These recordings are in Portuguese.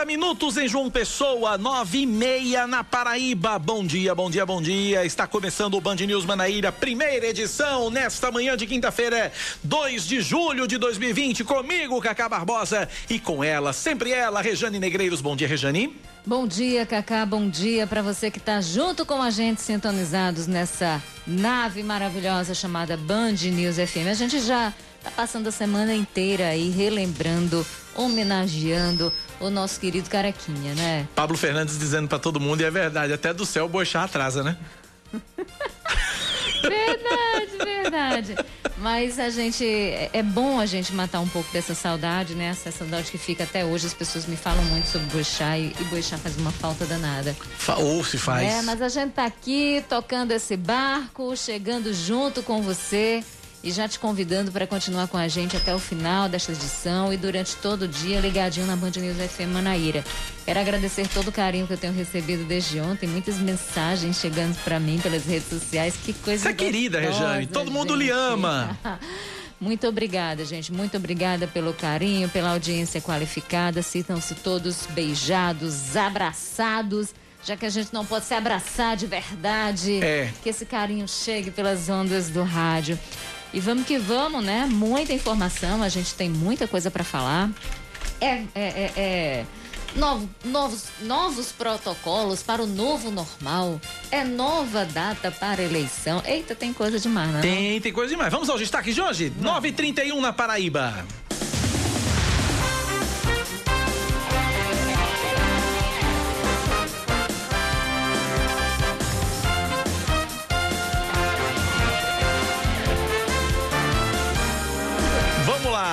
30 minutos em João Pessoa, nove e meia na Paraíba. Bom dia, bom dia, bom dia. Está começando o Band News Manaíra, primeira edição, nesta manhã de quinta-feira, 2 de julho de 2020. Comigo, Cacá Barbosa, e com ela, sempre ela, Rejane Negreiros. Bom dia, Rejane. Bom dia, Cacá. Bom dia para você que está junto com a gente, sintonizados nessa nave maravilhosa chamada Band News FM. A gente já Tá passando a semana inteira aí relembrando, homenageando o nosso querido Carequinha, né? Pablo Fernandes dizendo para todo mundo, e é verdade, até do céu o boixá atrasa, né? verdade, verdade. Mas a gente. É, é bom a gente matar um pouco dessa saudade, né? Essa saudade que fica até hoje. As pessoas me falam muito sobre Boixá e, e Boixá faz uma falta danada. Ou se faz. É, mas a gente tá aqui tocando esse barco, chegando junto com você e já te convidando para continuar com a gente até o final desta edição e durante todo o dia ligadinho na Band News FM Manaíra. Quero agradecer todo o carinho que eu tenho recebido desde ontem, muitas mensagens chegando para mim pelas redes sociais. Que coisa Você é querida, Rejane, todo mundo lhe ama. Muito obrigada, gente. Muito obrigada pelo carinho, pela audiência qualificada. Citam-se todos beijados, abraçados já que a gente não pode se abraçar de verdade, é. que esse carinho chegue pelas ondas do rádio. E vamos que vamos, né? Muita informação, a gente tem muita coisa para falar. É, é, é, é. Novo, novos, novos protocolos para o novo normal. É nova data para eleição. Eita, tem coisa demais, né? Tem, tem coisa demais. Vamos aos destaques de hoje? 9h31 na Paraíba.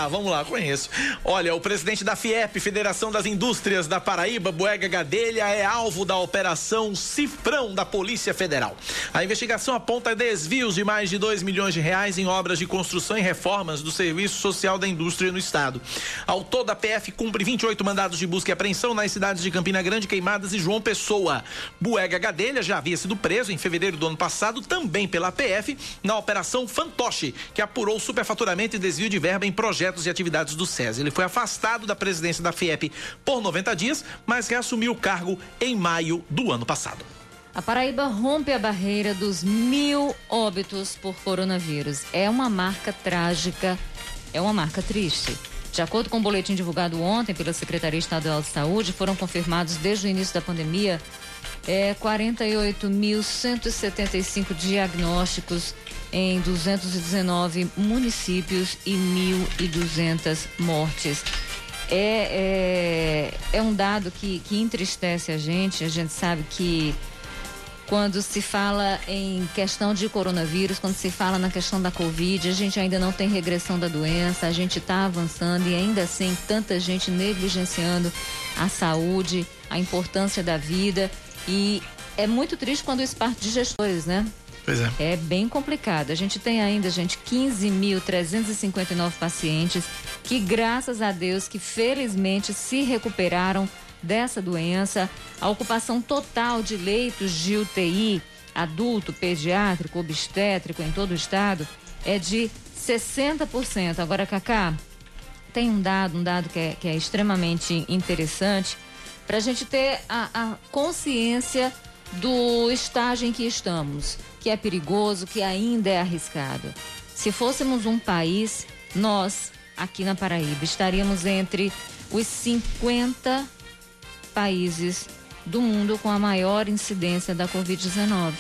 Vamos lá, conheço. Olha, o presidente da FIEP, Federação das Indústrias da Paraíba, Boega Gadelha, é alvo da operação Cifrão da Polícia Federal. A investigação aponta desvios de mais de 2 milhões de reais em obras de construção e reformas do Serviço Social da Indústria no Estado. Ao todo, a PF cumpre 28 mandados de busca e apreensão nas cidades de Campina Grande, Queimadas e João Pessoa. Buega Gadelha já havia sido preso em fevereiro do ano passado, também pela PF, na Operação Fantoche, que apurou superfaturamento e desvio de verba em projetos projetos e atividades do SESI. Ele foi afastado da presidência da FIEP por 90 dias, mas reassumiu o cargo em maio do ano passado. A Paraíba rompe a barreira dos mil óbitos por coronavírus. É uma marca trágica, é uma marca triste. De acordo com o boletim divulgado ontem pela Secretaria Estadual de Saúde, foram confirmados desde o início da pandemia é, 48.175 diagnósticos em 219 municípios e 1.200 mortes. É, é, é um dado que, que entristece a gente. A gente sabe que quando se fala em questão de coronavírus, quando se fala na questão da Covid, a gente ainda não tem regressão da doença, a gente está avançando e ainda assim tanta gente negligenciando a saúde, a importância da vida. E é muito triste quando isso parte de gestores, né? Pois é. É bem complicado. A gente tem ainda, gente, 15.359 pacientes que, graças a Deus, que felizmente se recuperaram dessa doença. A ocupação total de leitos de UTI, adulto, pediátrico, obstétrico em todo o estado, é de 60%. Agora, Cacá, tem um dado, um dado que é, que é extremamente interessante, para a gente ter a, a consciência do estágio em que estamos que é perigoso, que ainda é arriscado. Se fôssemos um país, nós, aqui na Paraíba, estaríamos entre os 50 países do mundo com a maior incidência da Covid-19.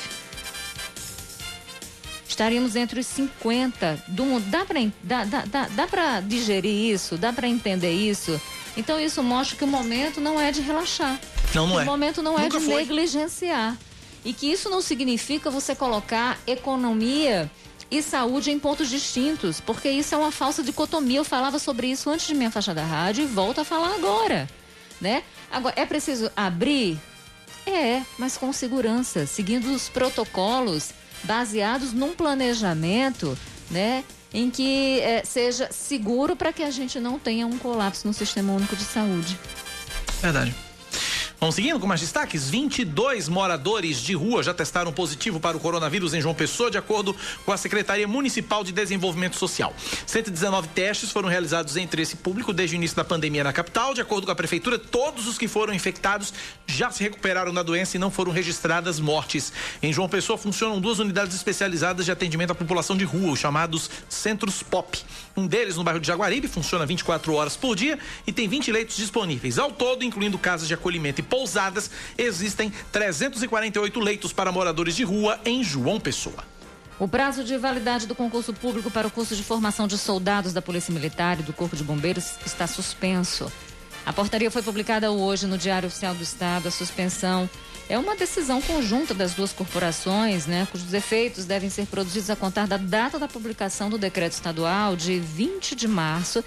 Estaríamos entre os 50 do mundo. Dá para dá, dá, dá, dá digerir isso? Dá para entender isso? Então, isso mostra que o momento não é de relaxar. Não, não é. O momento não Nunca é de foi. negligenciar. e que isso não significa você colocar economia e saúde em pontos distintos, porque isso é uma falsa dicotomia. Eu falava sobre isso antes de minha faixa da rádio e volto a falar agora, né? Agora, é preciso abrir? É, mas com segurança, seguindo os protocolos baseados num planejamento, né? Em que é, seja seguro para que a gente não tenha um colapso no Sistema Único de Saúde. Verdade. Vamos seguindo com mais destaques? 22 moradores de rua já testaram positivo para o coronavírus em João Pessoa, de acordo com a Secretaria Municipal de Desenvolvimento Social. 119 testes foram realizados entre esse público desde o início da pandemia na capital. De acordo com a Prefeitura, todos os que foram infectados já se recuperaram da doença e não foram registradas mortes. Em João Pessoa funcionam duas unidades especializadas de atendimento à população de rua, os chamados Centros POP. Um deles no bairro de Jaguaribe funciona 24 horas por dia e tem 20 leitos disponíveis. Ao todo, incluindo casas de acolhimento e pousadas, existem 348 leitos para moradores de rua em João Pessoa. O prazo de validade do concurso público para o curso de formação de soldados da Polícia Militar e do Corpo de Bombeiros está suspenso. A portaria foi publicada hoje no Diário Oficial do Estado. A suspensão é uma decisão conjunta das duas corporações, né, cujos efeitos devem ser produzidos a contar da data da publicação do decreto estadual de 20 de março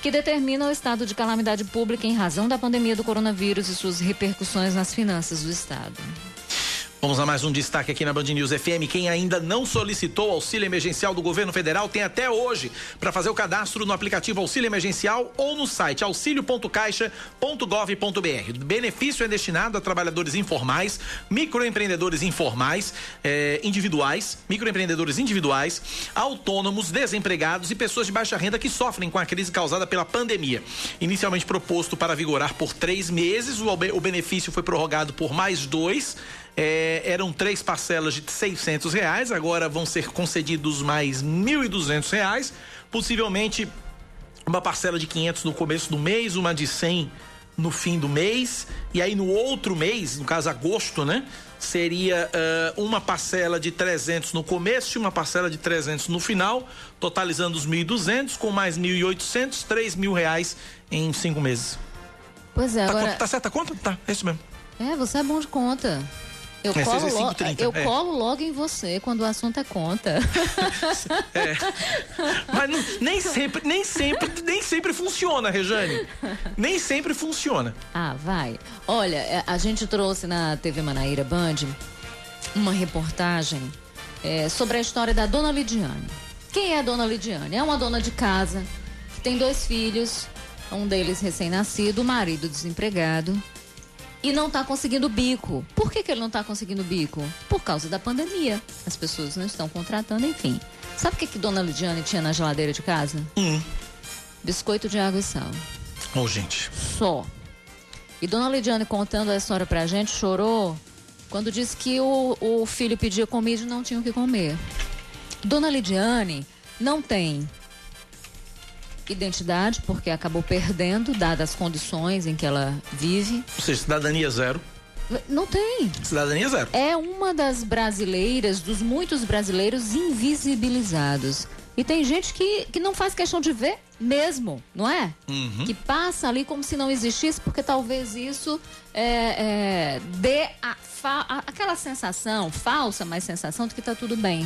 que determina o estado de calamidade pública em razão da pandemia do coronavírus e suas repercussões nas finanças do estado. Vamos a mais um destaque aqui na Band News FM. Quem ainda não solicitou auxílio emergencial do governo federal tem até hoje para fazer o cadastro no aplicativo Auxílio Emergencial ou no site auxilio.caixa.gov.br. O benefício é destinado a trabalhadores informais, microempreendedores informais, eh, individuais, microempreendedores individuais, autônomos, desempregados e pessoas de baixa renda que sofrem com a crise causada pela pandemia. Inicialmente proposto para vigorar por três meses, o, o benefício foi prorrogado por mais dois é, eram três parcelas de 600 reais, agora vão ser concedidos mais 1.200 reais, possivelmente uma parcela de 500 no começo do mês, uma de 100 no fim do mês, e aí no outro mês, no caso agosto, né? Seria uh, uma parcela de 300 no começo e uma parcela de 300 no final, totalizando os 1.200 com mais 1.800, 3 mil reais em cinco meses. Pois é, tá, agora... Tá certa a conta? Tá, é isso mesmo. É, você é bom de conta. Eu, é, colo, 5, 30, eu é. colo logo em você quando o assunto é conta. É. Mas não, nem sempre, nem sempre, nem sempre funciona, Rejane. Nem sempre funciona. Ah, vai. Olha, é, a gente trouxe na TV Manaíra Band uma reportagem é, sobre a história da Dona Lidiane. Quem é a Dona Lidiane? É uma dona de casa que tem dois filhos, um deles recém-nascido, o marido desempregado e não está conseguindo bico. Por que, que ele não está conseguindo bico? Por causa da pandemia. As pessoas não estão contratando, enfim. Sabe o que, que Dona Lidiane tinha na geladeira de casa? Hum. Biscoito de água e sal. Ô, oh, gente. Só. E Dona Lidiane contando a história pra gente, chorou quando disse que o, o filho pedia comida e não tinha o que comer. Dona Lidiane não tem identidade, porque acabou perdendo, dadas as condições em que ela vive. Ou seja, cidadania zero. Não tem. Cidadania zero. É uma das brasileiras, dos muitos brasileiros invisibilizados. E tem gente que, que não faz questão de ver mesmo, não é? Uhum. Que passa ali como se não existisse, porque talvez isso é, é, dê a, a, aquela sensação, falsa, mas sensação de que está tudo bem.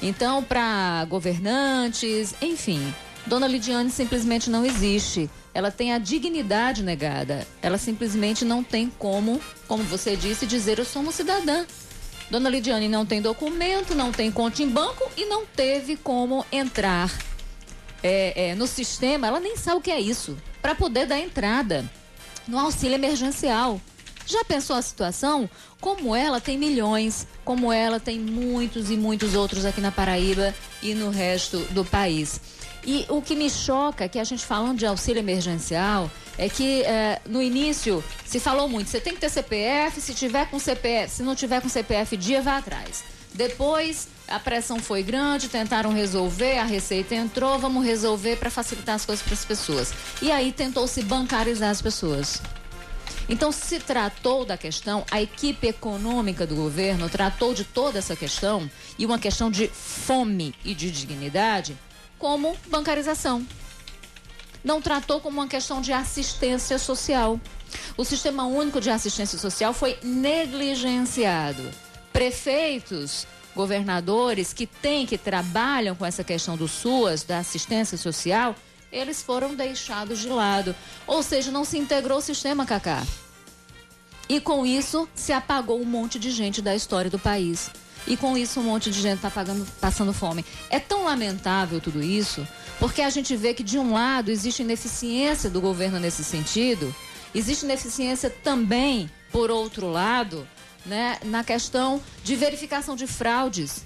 Então, para governantes, enfim, Dona Lidiane simplesmente não existe. Ela tem a dignidade negada. Ela simplesmente não tem como, como você disse, dizer eu sou uma cidadã. Dona Lidiane não tem documento, não tem conta em banco e não teve como entrar é, é, no sistema. Ela nem sabe o que é isso. Para poder dar entrada no auxílio emergencial. Já pensou a situação? Como ela tem milhões, como ela tem muitos e muitos outros aqui na Paraíba e no resto do país. E o que me choca, que a gente falando de auxílio emergencial, é que é, no início se falou muito, você tem que ter CPF, se tiver com CPF, se não tiver com CPF dia, vá atrás. Depois a pressão foi grande, tentaram resolver, a receita entrou, vamos resolver para facilitar as coisas para as pessoas. E aí tentou-se bancarizar as pessoas. Então, se tratou da questão, a equipe econômica do governo tratou de toda essa questão e uma questão de fome e de dignidade como bancarização. não tratou como uma questão de assistência social. O Sistema Único de Assistência Social foi negligenciado. Prefeitos, governadores que têm, que trabalham com essa questão do SUAS, da assistência social, eles foram deixados de lado. Ou seja, não se integrou o sistema, Cacá. E com isso se apagou um monte de gente da história do país. E com isso um monte de gente está passando fome. É tão lamentável tudo isso, porque a gente vê que de um lado existe ineficiência do governo nesse sentido, existe ineficiência também, por outro lado, né, na questão de verificação de fraudes.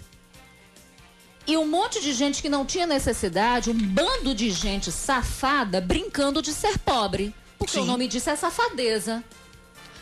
E um monte de gente que não tinha necessidade, um bando de gente safada brincando de ser pobre. Porque Sim. o nome disso é safadeza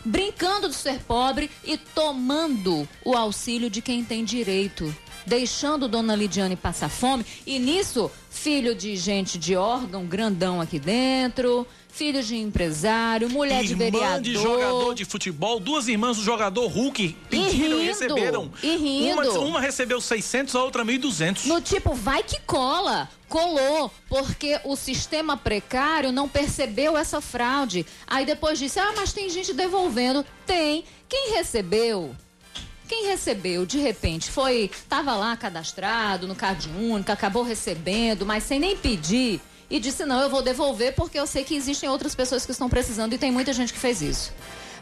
brincando de ser pobre e tomando o auxílio de quem tem direito. Deixando Dona Lidiane passar fome. E nisso, filho de gente de órgão grandão aqui dentro, filho de empresário, mulher Irmã de vereador. de jogador de futebol, duas irmãs do jogador Hulk pediram e, rindo, e receberam. E rindo. Uma, uma recebeu 600, a outra 1.200. No tipo, vai que cola. Colou, porque o sistema precário não percebeu essa fraude. Aí depois disse, ah, mas tem gente devolvendo. Tem. Quem recebeu? Quem recebeu, de repente, foi, estava lá cadastrado no Cade Único, acabou recebendo, mas sem nem pedir e disse: não, eu vou devolver porque eu sei que existem outras pessoas que estão precisando e tem muita gente que fez isso.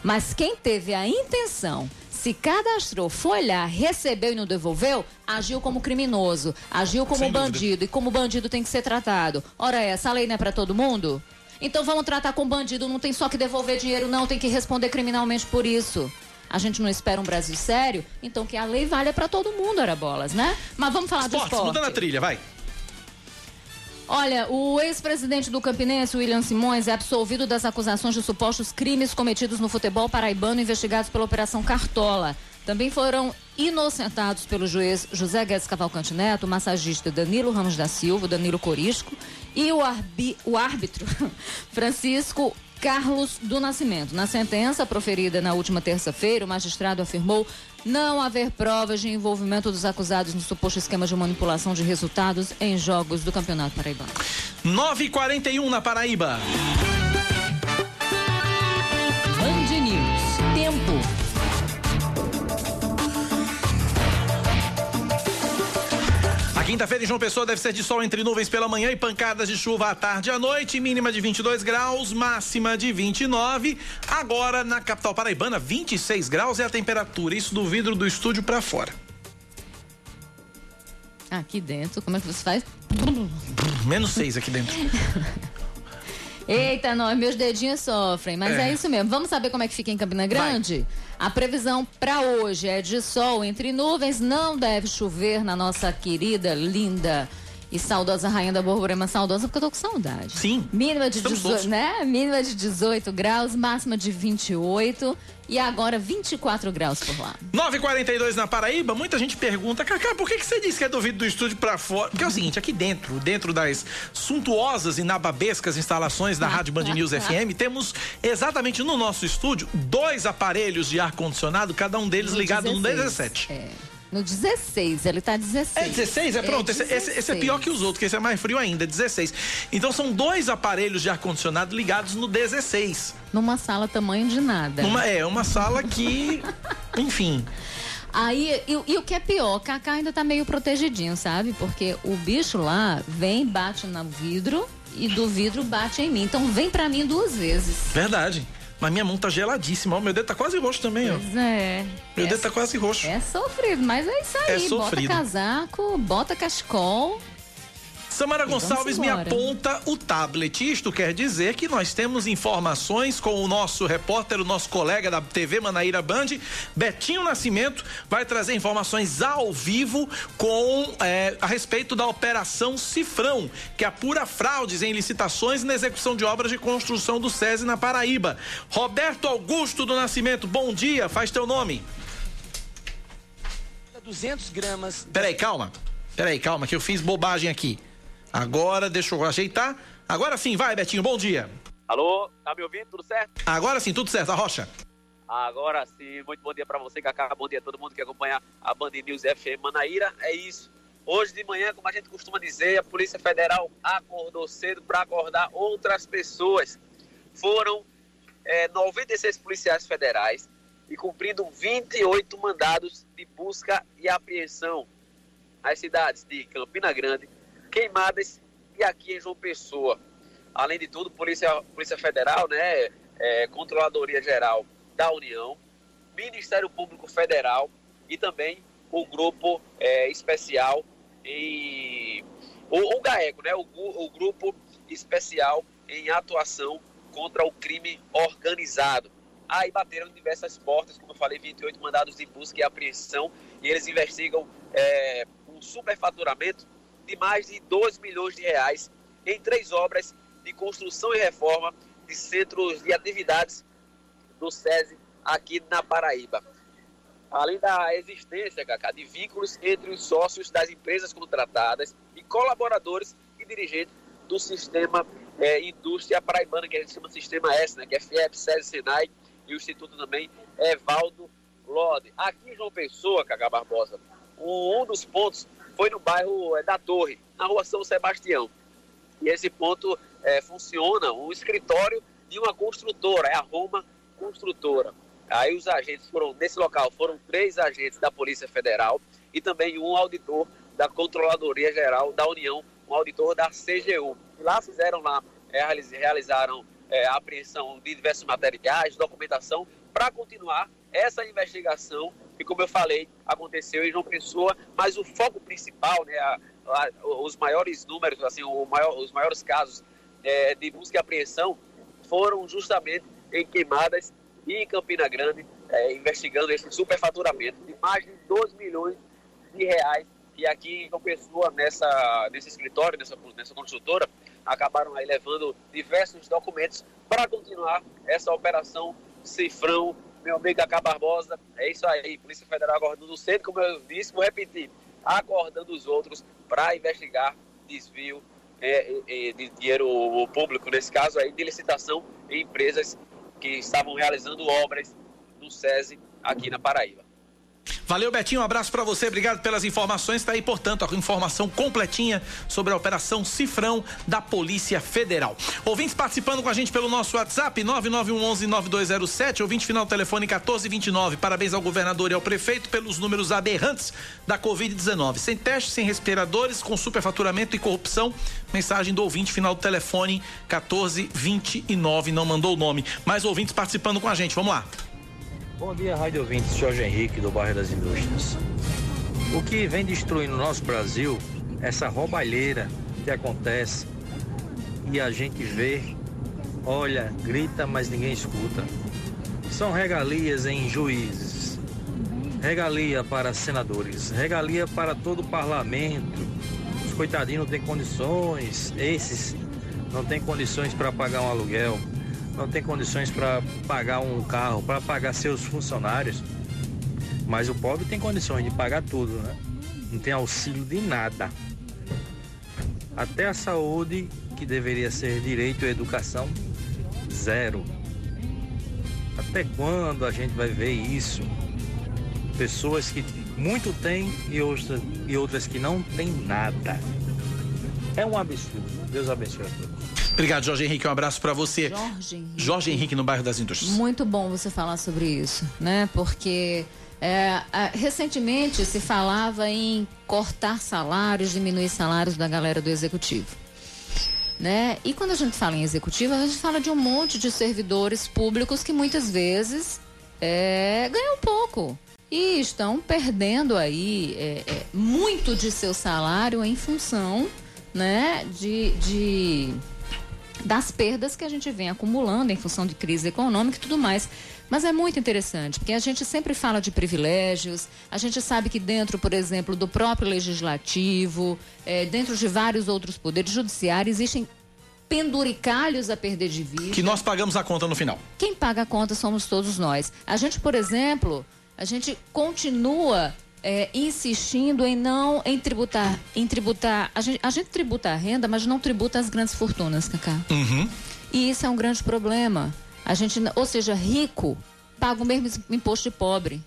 Mas quem teve a intenção, se cadastrou, foi lá, recebeu e não devolveu, agiu como criminoso, agiu como Sem bandido dúvida. e como bandido tem que ser tratado. Ora, essa lei não é para todo mundo? Então vamos tratar com bandido, não tem só que devolver dinheiro, não, tem que responder criminalmente por isso. A gente não espera um Brasil sério, então que a lei valha para todo mundo, era bolas, né? Mas vamos falar esporte, de esporte. Mudando a trilha, vai. Olha, o ex-presidente do Campinense, William Simões, é absolvido das acusações de supostos crimes cometidos no futebol paraibano investigados pela Operação Cartola. Também foram inocentados pelo juiz José Guedes Cavalcante Neto, o massagista Danilo Ramos da Silva, Danilo Corisco, e o, o árbitro Francisco Carlos do Nascimento. Na sentença proferida na última terça-feira, o magistrado afirmou não haver provas de envolvimento dos acusados no suposto esquema de manipulação de resultados em jogos do Campeonato Paraibano. 9h41 na Paraíba. Band News. Tempo. Quinta-feira em João Pessoa deve ser de sol entre nuvens pela manhã e pancadas de chuva à tarde e à noite, mínima de 22 graus, máxima de 29. Agora na capital paraibana, 26 graus é a temperatura, isso do vidro do estúdio para fora. Aqui dentro, como é que você faz? Menos 6 aqui dentro. Eita, nós, meus dedinhos sofrem, mas é. é. isso mesmo. Vamos saber como é que fica em Campina Grande? Vai. A previsão para hoje é de sol entre nuvens, não deve chover na nossa querida, linda e saudosa rainha da Borborema, saudosa porque eu tô com saudade. Sim. Mínima de 18, né? Mínima de 18 graus, máxima de 28 e agora 24 graus por lá. 9:42 na Paraíba. Muita gente pergunta, Cacá, por que, que você disse que é do vidro do estúdio para fora? Porque é o seguinte, aqui dentro, dentro das suntuosas e nababescas instalações da Rádio Band News FM, temos exatamente no nosso estúdio dois aparelhos de ar condicionado, cada um deles ligado 16. no 17. É. No 16, ele tá 16. É 16? É pronto. É 16. Esse, esse, esse, é pior que os outros, que esse é mais frio ainda, 16. Então são dois aparelhos de ar-condicionado ligados no 16. Numa sala tamanho de nada. Numa, é, uma sala que. enfim. Aí, e, e, o que é pior, Cacá ainda tá meio protegidinho, sabe? Porque o bicho lá vem, bate no vidro e do vidro bate em mim. Então vem para mim duas vezes. Verdade. Mas minha mão tá geladíssima. Ó, meu dedo tá quase roxo também, ó. Pois é. Meu é, dedo tá quase roxo. É sofrido, mas é isso aí. É sofrido. Bota casaco, bota cachecol. Samara Gonçalves me aponta o tablet. Isto quer dizer que nós temos informações com o nosso repórter, o nosso colega da TV Manaíra Band, Betinho Nascimento, vai trazer informações ao vivo com é, a respeito da operação Cifrão, que apura fraudes em licitações e na execução de obras de construção do SESI na Paraíba. Roberto Augusto do Nascimento, bom dia, faz teu nome. 200 gramas. Peraí, calma. Peraí, calma, que eu fiz bobagem aqui. Agora, deixa eu ajeitar. Agora sim, vai, Betinho, bom dia. Alô, tá me ouvindo? Tudo certo? Agora sim, tudo certo, a Rocha. Agora sim, muito bom dia para você, Cacá. Bom dia a todo mundo que acompanha a Band News FM Manaíra. É isso. Hoje de manhã, como a gente costuma dizer, a Polícia Federal acordou cedo para acordar outras pessoas. Foram é, 96 policiais federais e cumprindo 28 mandados de busca e apreensão nas cidades de Campina Grande, Queimadas e aqui em João Pessoa. Além de tudo, Polícia, Polícia Federal, né, é, Controladoria Geral da União, Ministério Público Federal e também o Grupo é, Especial em o, o GAECO, né, o, o Grupo Especial em Atuação contra o Crime Organizado. Aí bateram diversas portas, como eu falei, 28 mandados de busca e apreensão, e eles investigam é, um superfaturamento de mais de 2 milhões de reais em três obras de construção e reforma de centros de atividades do SESI aqui na Paraíba além da existência, Cacá, de vínculos entre os sócios das empresas contratadas e colaboradores e dirigentes do sistema é, Indústria Paraibana, que a gente chama Sistema S, né, que é FIEP, SESI, Senai e o Instituto também Evaldo Lode. Aqui em João Pessoa, Cacá Barbosa, um dos pontos foi no bairro é, da Torre, na rua São Sebastião. E esse ponto é, funciona um escritório de uma construtora, é a Roma Construtora. Aí os agentes foram, nesse local, foram três agentes da Polícia Federal e também um auditor da Controladoria Geral da União, um auditor da CGU. E lá fizeram lá, é, realizaram é, a apreensão de diversos materiais, documentação, para continuar essa investigação que, como eu falei, aconteceu em João Pessoa, mas o foco principal, né, a, a, os maiores números, assim, maior, os maiores casos é, de busca e apreensão foram justamente em queimadas e em Campina Grande, é, investigando esse superfaturamento de mais de 12 milhões de reais e aqui em João Pessoa, nessa, nesse escritório, nessa, nessa consultora, acabaram aí levando diversos documentos para continuar essa operação Cifrão, meu amigo Acá Barbosa, é isso aí, Polícia Federal acordando cedo, como eu disse, vou repetir, acordando os outros para investigar desvio é, é, de dinheiro público, nesse caso aí, de licitação em empresas que estavam realizando obras no SESI aqui na Paraíba. Valeu, Betinho. Um abraço para você. Obrigado pelas informações. Está aí, portanto, a informação completinha sobre a Operação Cifrão da Polícia Federal. Ouvintes participando com a gente pelo nosso WhatsApp, 9911-9207, ouvinte final telefone 1429. Parabéns ao governador e ao prefeito pelos números aberrantes da Covid-19. Sem testes, sem respiradores, com superfaturamento e corrupção. Mensagem do ouvinte final do telefone 1429. Não mandou o nome. Mais ouvintes participando com a gente. Vamos lá. Bom dia, Rádio Ouvintes, Jorge Henrique, do bairro das Indústrias. O que vem destruindo o nosso Brasil, essa roubalheira que acontece e a gente vê, olha, grita, mas ninguém escuta. São regalias em juízes, regalia para senadores, regalia para todo o parlamento. Os coitadinhos não têm condições, esses não têm condições para pagar um aluguel não tem condições para pagar um carro, para pagar seus funcionários. Mas o pobre tem condições de pagar tudo, né? Não tem auxílio de nada. Até a saúde, que deveria ser direito à educação, zero. Até quando a gente vai ver isso? Pessoas que muito têm e outras, e outras que não têm nada. É um absurdo. Deus abençoe a todos. Obrigado, Jorge Henrique. Um abraço para você. Jorge Henrique. Jorge Henrique, no bairro das Indústrias. Muito bom você falar sobre isso, né? Porque é, recentemente se falava em cortar salários, diminuir salários da galera do executivo. Né? E quando a gente fala em executivo, a gente fala de um monte de servidores públicos que muitas vezes é, ganham pouco e estão perdendo aí é, é, muito de seu salário em função né, de, de das perdas que a gente vem acumulando em função de crise econômica e tudo mais. Mas é muito interessante, porque a gente sempre fala de privilégios, a gente sabe que dentro, por exemplo, do próprio legislativo, é, dentro de vários outros poderes judiciários, existem penduricalhos a perder de vista. Que nós pagamos a conta no final. Quem paga a conta somos todos nós. A gente, por exemplo, a gente continua é, insistindo em não em tributar, em tributar. A gente, a gente tributa a renda, mas não tributa as grandes fortunas, Cacá. Uhum. E isso é um grande problema. A gente, ou seja, rico paga o mesmo imposto de pobre.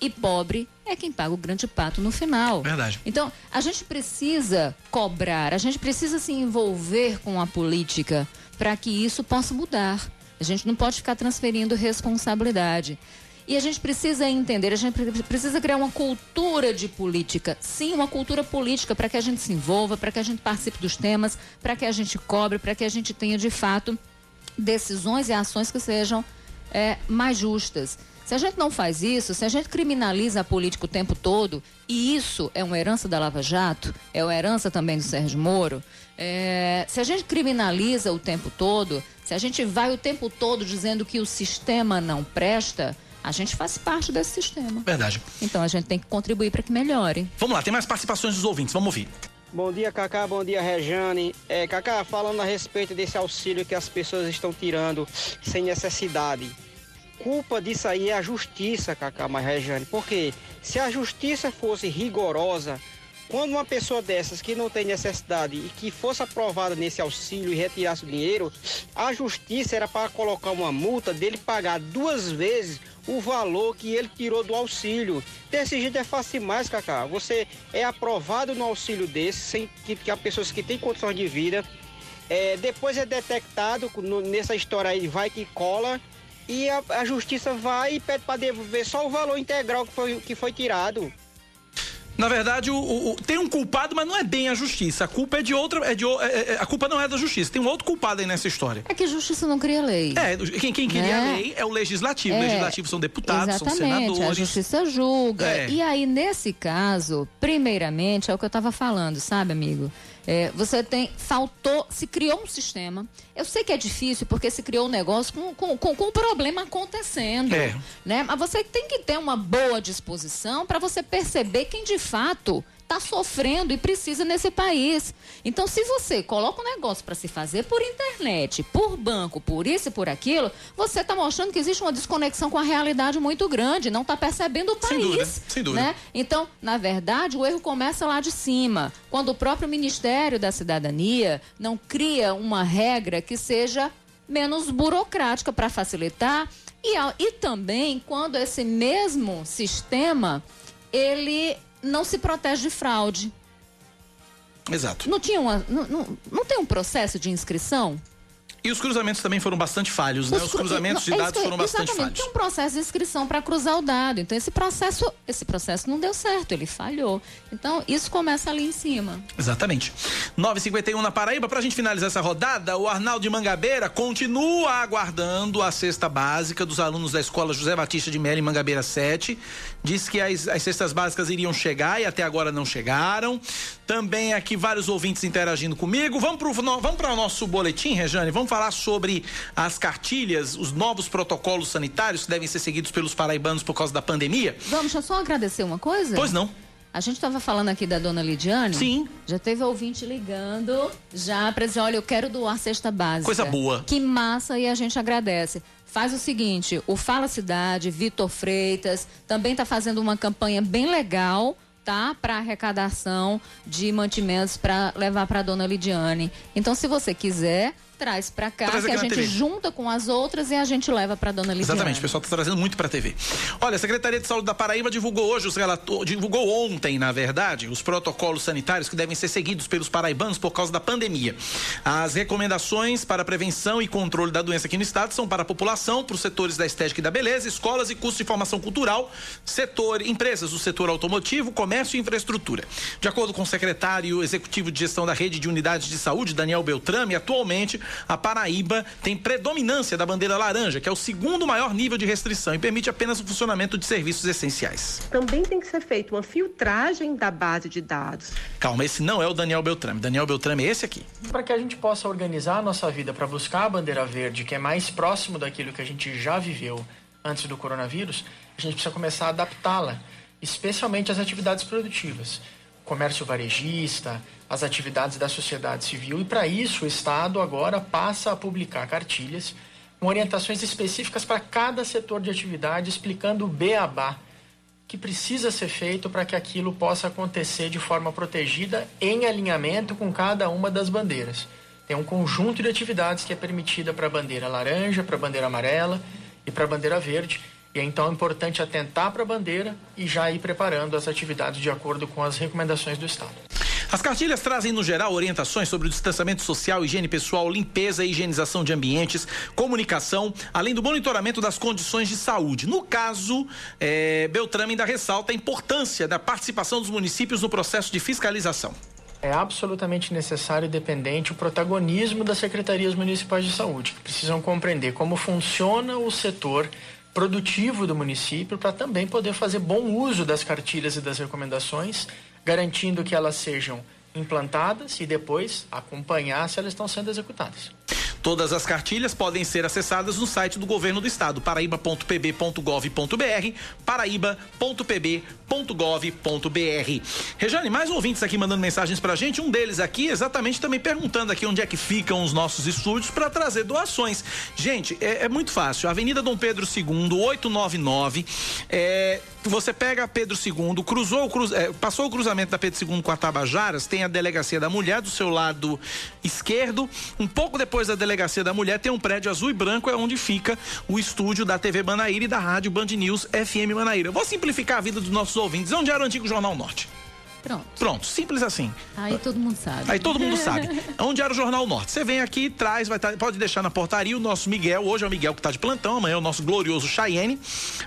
e pobre é quem paga o grande pato no final. Verdade. Então, a gente precisa cobrar, a gente precisa se envolver com a política para que isso possa mudar. A gente não pode ficar transferindo responsabilidade. E a gente precisa entender, a gente precisa criar uma cultura de política. Sim, uma cultura política para que a gente se envolva, para que a gente participe dos temas, para que a gente cobre, para que a gente tenha de fato decisões e ações que sejam é, mais justas. Se a gente não faz isso, se a gente criminaliza a política o tempo todo, e isso é uma herança da Lava Jato, é uma herança também do Sérgio Moro, é, se a gente criminaliza o tempo todo, se a gente vai o tempo todo dizendo que o sistema não presta, a gente faz parte desse sistema. Verdade. Então a gente tem que contribuir para que melhore. Vamos lá, tem mais participações dos ouvintes, vamos ouvir. Bom dia, Cacá. Bom dia, Rejane. É, Cacá, falando a respeito desse auxílio que as pessoas estão tirando sem necessidade culpa disso aí é a justiça, Cacá Rejane. Porque se a justiça fosse rigorosa, quando uma pessoa dessas que não tem necessidade e que fosse aprovada nesse auxílio e retirasse o dinheiro, a justiça era para colocar uma multa dele pagar duas vezes o valor que ele tirou do auxílio. Desse jeito é fácil demais, Cacá. Você é aprovado no auxílio desse, sem que, que as pessoas que têm condições de vida. É, depois é detectado no, nessa história aí, vai que cola e a, a justiça vai e pede para devolver só o valor integral que foi, que foi tirado. Na verdade, o, o, tem um culpado, mas não é bem a justiça. A culpa é de outra. É de, é, é, a culpa não é da justiça. Tem um outro culpado aí nessa história. É que a justiça não cria lei. É, quem, quem cria a né? lei é o legislativo. É, o legislativo são deputados, exatamente, são senadores. A justiça julga. É. E aí, nesse caso, primeiramente, é o que eu estava falando, sabe, amigo? É, você tem. Faltou. Se criou um sistema. Eu sei que é difícil porque se criou um negócio com, com, com, com um problema acontecendo. É. Né? Mas você tem que ter uma boa disposição para você perceber quem de fato está sofrendo e precisa nesse país. Então, se você coloca um negócio para se fazer por internet, por banco, por isso e por aquilo, você está mostrando que existe uma desconexão com a realidade muito grande, não está percebendo o país. Sem dúvida, sem dúvida. Né? Então, na verdade, o erro começa lá de cima, quando o próprio Ministério da Cidadania não cria uma regra que seja menos burocrática para facilitar e, e também quando esse mesmo sistema ele não se protege de fraude. Exato. Não tinha uma, não, não, não tem um processo de inscrição? E os cruzamentos também foram bastante falhos, né? Os, cruzamentos de é dados foram bastante falhos. Tem um processo de inscrição para cruzar o dado. Então esse processo, esse processo não deu certo, ele falhou. Então isso começa ali em cima. Exatamente. 9:51 na Paraíba. Para a gente finalizar essa rodada, o Arnaldo de Mangabeira continua aguardando a cesta básica dos alunos da escola José Batista de Melo em Mangabeira 7. Diz que as, as cestas básicas iriam chegar e até agora não chegaram. Também aqui vários ouvintes interagindo comigo. Vamos para vamos o nosso boletim, Rejane. Vamos falar sobre as cartilhas, os novos protocolos sanitários que devem ser seguidos pelos paraibanos por causa da pandemia. Vamos, deixa eu só agradecer uma coisa. Pois não. A gente estava falando aqui da dona Lidiane. Sim. Já teve ouvinte ligando já para dizer: olha, eu quero doar cesta básica. Coisa boa. Que massa e a gente agradece. Faz o seguinte: o Fala Cidade, Vitor Freitas, também está fazendo uma campanha bem legal tá para arrecadação de mantimentos para levar para dona Lidiane. Então, se você quiser, traz para cá, traz que a gente TV. junta com as outras e a gente leva para dona Lidiane. Exatamente, o pessoal está trazendo muito para TV. Olha, a Secretaria de Saúde da Paraíba divulgou hoje os relator, divulgou ontem, na verdade, os protocolos sanitários que devem ser seguidos pelos paraibanos por causa da pandemia. As recomendações para prevenção e controle da doença aqui no estado são para a população, para os setores da estética e da beleza, escolas e cursos de formação cultural, setor, empresas do setor automotivo, comércio e infraestrutura. De acordo com o secretário executivo de gestão da rede de unidades de saúde, Daniel Beltrame, atualmente a Paraíba tem predominância da bandeira laranja, que é o segundo maior nível de restrição e permite apenas o funcionamento de serviços essenciais. Também tem que ser feita uma filtragem da base de dados. Calma, esse não é o Daniel Beltrame. Daniel Beltrame é esse aqui. Para que a gente possa organizar a nossa vida para buscar a bandeira verde, que é mais próximo daquilo que a gente já viveu antes do coronavírus, a gente precisa começar a adaptá-la, especialmente às atividades produtivas comércio varejista, as atividades da sociedade civil. E para isso, o Estado agora passa a publicar cartilhas com orientações específicas para cada setor de atividade, explicando o beabá que precisa ser feito para que aquilo possa acontecer de forma protegida em alinhamento com cada uma das bandeiras. Tem um conjunto de atividades que é permitida para a bandeira laranja, para a bandeira amarela e para a bandeira verde E então é importante atentar para a bandeira e já ir preparando as atividades de acordo com as recomendações do Estado. As cartilhas trazem, no geral, orientações sobre o distanciamento social, higiene pessoal, limpeza e higienização de ambientes, comunicação, além do monitoramento das condições de saúde. No caso, é, Beltrame ainda ressalta a importância da participação dos municípios no processo de fiscalização. É absolutamente necessário e dependente o protagonismo das secretarias municipais de saúde, que precisam compreender como funciona o setor produtivo do município para também poder fazer bom uso das cartilhas e das recomendações garantindo que elas sejam implantadas e depois acompanhar se elas estão sendo executadas. Todas as cartilhas podem ser acessadas no site do governo do estado, paraíba.pb.gov.br, paraíba.pb.gov.br. Rejane, mais ouvintes aqui mandando mensagens pra gente, um deles aqui exatamente também perguntando aqui onde é que ficam os nossos estúdios para trazer doações. Gente, é, é, muito fácil, Avenida Dom Pedro II, 899, é, você pega Pedro II, cruzou cruz, é, passou o cruzamento da Pedro II com a Tabajaras, tem a delegacia da mulher do seu lado esquerdo, um pouco depois da delegacia da mulher tem um prédio azul e branco, é onde fica o estúdio da TV Manaíra e da rádio Band News FM Manaíra. Eu vou simplificar a vida dos nossos ouvintes. Onde era o antigo Jornal Norte? Pronto. Pronto, simples assim. Aí todo mundo sabe. Aí todo mundo sabe. Onde era o Jornal Norte? Você vem aqui, traz, vai tá, pode deixar na portaria o nosso Miguel. Hoje é o Miguel que está de plantão, amanhã é o nosso glorioso Cheyenne.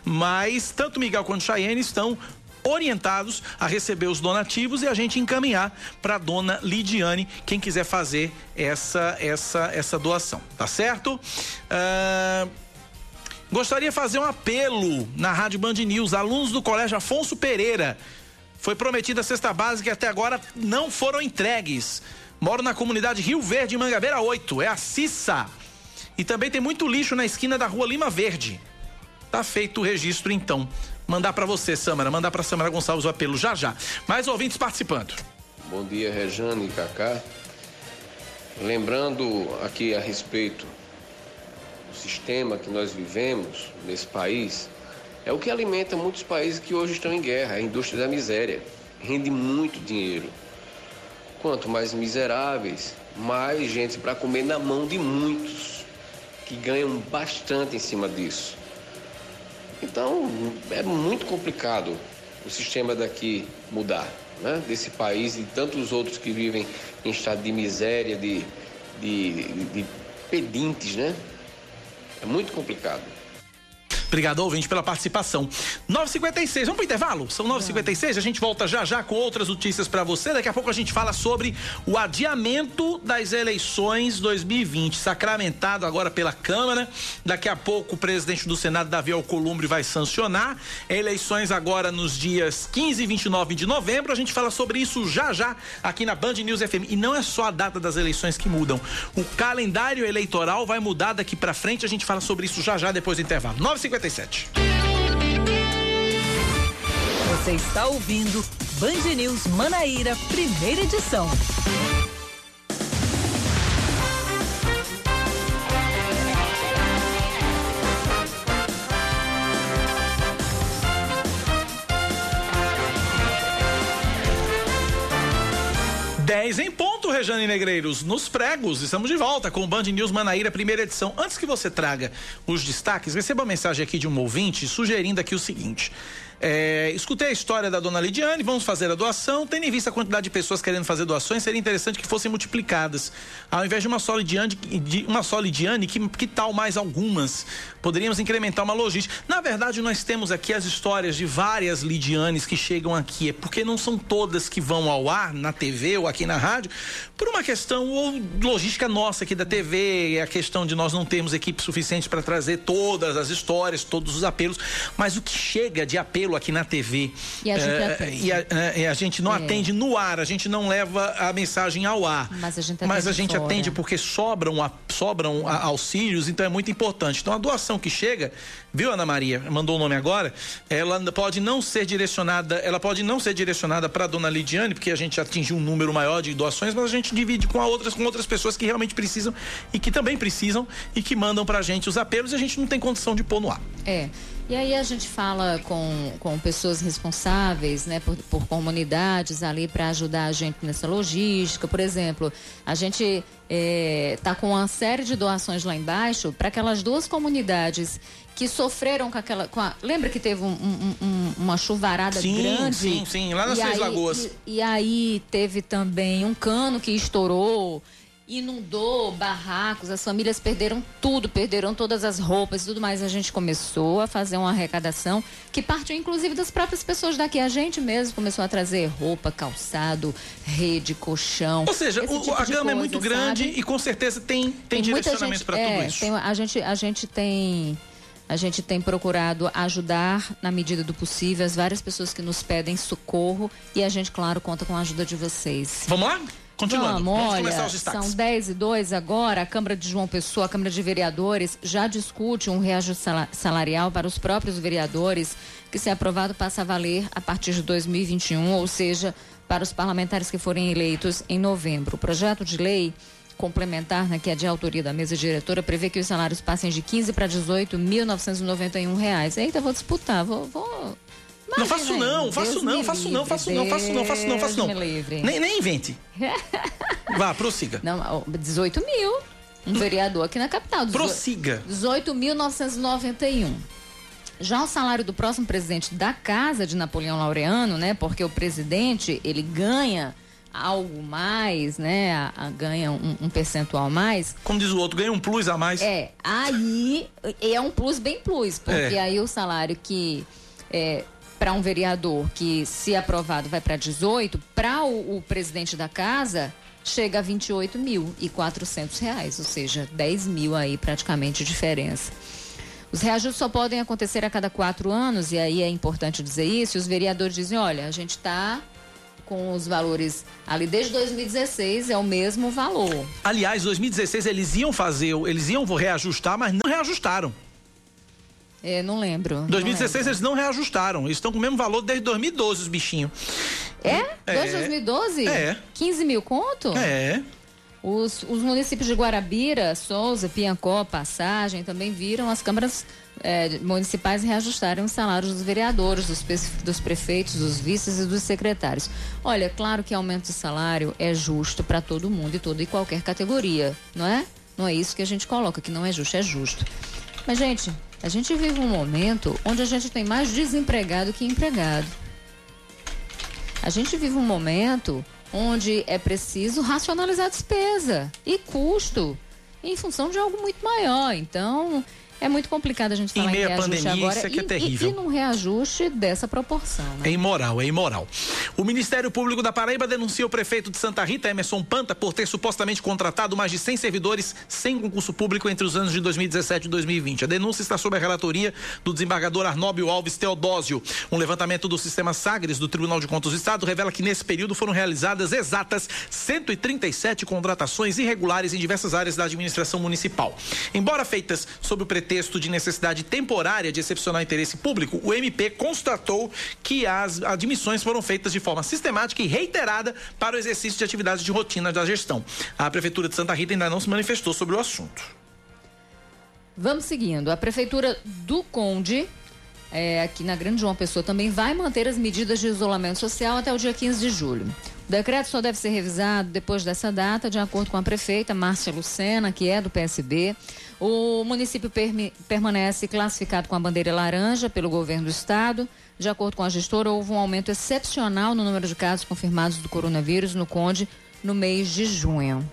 Mas tanto Miguel quanto Cheyenne estão orientados a receber os donativos e a gente encaminhar para dona Lidiane, quem quiser fazer essa essa essa doação, tá certo? Uh, gostaria de fazer um apelo na Rádio Band News, alunos do Colégio Afonso Pereira foi prometida a cesta básica e até agora não foram entregues. Moro na comunidade Rio Verde, Mangabeira 8. É a Cissa. E também tem muito lixo na esquina da rua Lima Verde. Tá feito o registro então. Mandar para você, Samara. Mandar para Samara Gonçalves o apelo já já. Mais ouvintes participando. Bom dia, Rejane e Cacá. Lembrando aqui a respeito do sistema que nós vivemos nesse país, é o que alimenta muitos países que hoje estão em guerra, a indústria da miséria. Rende muito dinheiro. Quanto mais miseráveis, mais gente para comer na mão de muitos que ganham bastante em cima disso. Então, é muito complicado o sistema daqui mudar, né? Desse país e tantos outros que vivem em estado de miséria, de, de, de pedintes, né? É muito complicado. Obrigado, ouvinte, pela participação. 9h56, vamos pro intervalo? São 9h56, a gente volta já já com outras notícias para você. Daqui a pouco a gente fala sobre o adiamento das eleições 2020, sacramentado agora pela Câmara. Daqui a pouco o presidente do Senado, Davi Alcolumbre, vai sancionar. Eleições agora nos dias 15 e 29 de novembro. A gente fala sobre isso já já aqui na Band News FM. E não é só a data das eleições que mudam. O calendário eleitoral vai mudar daqui para frente. A gente fala sobre isso já já depois do intervalo. 9h56. 57. Você está ouvindo Band News Manaíra, primeira edição. Dez em ponto. Rejane Negreiros, nos pregos, estamos de volta com o Band News Manaíra, primeira edição. Antes que você traga os destaques, receba uma mensagem aqui de um ouvinte sugerindo aqui o seguinte. É, escutei a história da dona Lidiane, vamos fazer a doação. Tendo em vista a quantidade de pessoas querendo fazer doações, seria interessante que fossem multiplicadas. Ao invés de uma só Lidiane, de uma só Lidiane que, que tal mais algumas? Poderíamos incrementar uma logística. Na verdade, nós temos aqui as histórias de várias Lidianes que chegam aqui. É porque não são todas que vão ao ar, na TV ou aqui na rádio, por uma questão ou logística nossa aqui da TV, é a questão de nós não termos equipe suficiente para trazer todas as histórias, todos os apelos. Mas o que chega de apelo aqui na TV. E a gente, atende. E a, é, a gente não é. atende no ar, a gente não leva a mensagem ao ar. Mas a gente atende, Mas a gente atende porque sobram, a, sobram a, auxílios, então é muito importante. Então a doação que chega, viu, Ana Maria? Mandou o nome agora. Ela pode não ser direcionada, ela pode não ser direcionada para dona Lidiane, porque a gente atingiu um número maior de doações, mas a gente divide com outras, com outras pessoas que realmente precisam e que também precisam e que mandam pra gente os apelos e a gente não tem condição de pôr no ar. É. E aí a gente fala com, com pessoas responsáveis, né, por, por comunidades ali para ajudar a gente nessa logística. Por exemplo, a gente está é, tá com uma série de doações lá embaixo para aquelas duas comunidades que sofreram com aquela. Com a, lembra que teve um, um, um, uma chuvarada sim, grande? Sim, sim, lá nas Três Lagoas. E, e, aí teve também um cano que estourou, inundou barracos, as famílias perderam tudo, perderam todas as roupas e tudo mais. A gente começou a fazer uma arrecadação que partiu inclusive das próprias pessoas daqui. A gente mesmo começou a trazer roupa, calçado, rede, colchão. Ou seja, o, tipo a gama é muito sabe? grande e com certeza tem, tem, tem direcionamento para é, tudo isso. Tem, a, gente, a gente tem a gente tem procurado ajudar na medida do possível as várias pessoas que nos pedem socorro e a gente, claro, conta com a ajuda de vocês. Vamos lá? Continuando, vamos, vamos olha, começar os destaques. São 10 e 2 agora. A Câmara de João Pessoa, a Câmara de Vereadores, já discute um reajuste salarial para os próprios vereadores, que, se aprovado, passa a valer a partir de 2021, ou seja, para os parlamentares que forem eleitos em novembro. O projeto de lei complementar, né, que é de autoria da mesa diretora, prevê que os salários passem de 15 para 18.991 reais. Eita, vou disputar, vou, vou... não faço não, faço não, faço não, faço não, faço não, faço não, faço não. Nem, nem invente. Vá, prossiga. Não, 18 mil. Um vereador aqui na capital. Prossiga. 18.991. Já o salário do próximo presidente da casa de Napoleão Laureano, né? Porque o presidente, ele ganha algo mais, né? A, a ganha um, um, percentual a mais. Como diz o outro, ganha um plus a mais. É, aí é um plus bem plus, porque é. aí o salário que é, para um vereador que, se aprovado, vai para 18, para o, o, presidente da casa chega a 28 mil e 400 reais, ou seja, 10 mil aí praticamente diferença. Os reajustes só podem acontecer a cada quatro anos, e aí é importante dizer isso. Os vereadores dizem: olha, a gente está com os valores ali desde 2016 é o mesmo valor. Aliás, 2016 eles iam fazer, eles iam reajustar, mas não reajustaram. É, não lembro. 2016 não lembro. eles não reajustaram. Eles estão com o mesmo valor desde 2012, os bichinhos. É? é. Desde 2012? É. 15 mil conto? É. Os, os municípios de Guarabira, Souza, Piancó, Passagem também viram as câmaras é, municipais reajustarem os salários dos vereadores, dos, dos prefeitos, dos vices e dos secretários. Olha, claro que aumento de salário é justo para todo mundo e toda e qualquer categoria, não é? Não é isso que a gente coloca, que não é justo, é justo. Mas, gente, a gente vive um momento onde a gente tem mais desempregado que empregado. A gente vive um momento onde é preciso racionalizar despesa e custo em função de algo muito maior. Então, é muito complicado a gente falar em, meio em reajuste pandemia, agora. Isso é que é terrível. E, e num reajuste dessa proporção. Né? É imoral, é imoral. O Ministério Público da Paraíba denuncia o prefeito de Santa Rita, Emerson Panta, por ter supostamente contratado mais de 100 servidores sem concurso público entre os anos de 2017 e 2020. A denúncia está sob a relatoria do desembargador Arnóbio Alves Teodósio. Um levantamento do sistema Sagres do Tribunal de Contas do Estado revela que nesse período foram realizadas exatas 137 contratações irregulares em diversas áreas da administração municipal. Embora feitas sob o pretexto pretexto de necessidade temporária de excepcional interesse público, o MP constatou que as admissões foram feitas de forma sistemática e reiterada para o exercício de atividades de rotina da gestão. A Prefeitura de Santa Rita ainda não se manifestou sobre o assunto. Vamos seguindo. A Prefeitura do Conde é, aqui na Grande João Pessoa também vai manter as medidas de isolamento social até o dia 15 de julho. O decreto só deve ser revisado depois dessa data, de acordo com a prefeita Márcia Lucena, que é do PSB. O município permanece classificado com a bandeira laranja pelo governo do estado. De acordo com a gestora, houve um aumento excepcional no número de casos confirmados do coronavírus no Conde no mês de junho.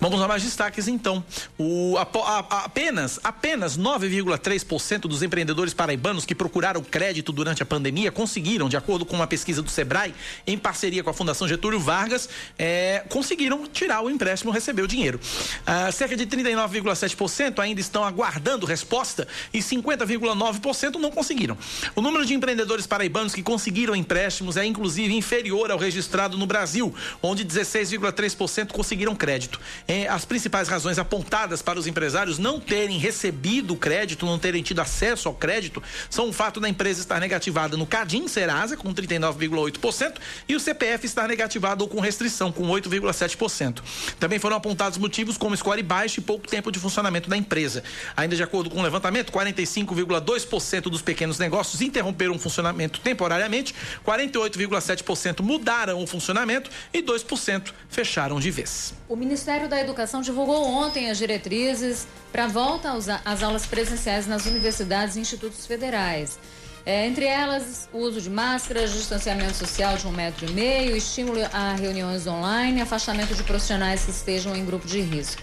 Vamos a mais destaques então. O, a, a, apenas apenas 9,3% dos empreendedores paraibanos que procuraram crédito durante a pandemia conseguiram, de acordo com uma pesquisa do Sebrae, em parceria com a Fundação Getúlio Vargas, é, conseguiram tirar o empréstimo, receber o dinheiro. Ah, cerca de 39,7% ainda estão aguardando resposta e 50,9% não conseguiram. O número de empreendedores paraibanos que conseguiram empréstimos é inclusive inferior ao registrado no Brasil, onde 16,3% conseguiram crédito é, as principais razões apontadas para os empresários não terem recebido o crédito, não terem tido acesso ao crédito, são o fato da empresa estar negativada no Cadim Serasa, com 39,8%, e o CPF estar negativado ou com restrição, com 8,7%. Também foram apontados motivos como score baixo e pouco tempo de funcionamento da empresa. Ainda de acordo com o levantamento, 45,2% dos pequenos negócios interromperam o funcionamento temporariamente, 48,7% mudaram o funcionamento e 2% fecharam de vez. O Ministério Ministério da Educação divulgou ontem as diretrizes para a volta às aulas presenciais nas universidades e institutos federais. É, entre elas, o uso de máscaras, distanciamento social de um metro e meio, estímulo a reuniões online, afastamento de profissionais que estejam em grupo de risco.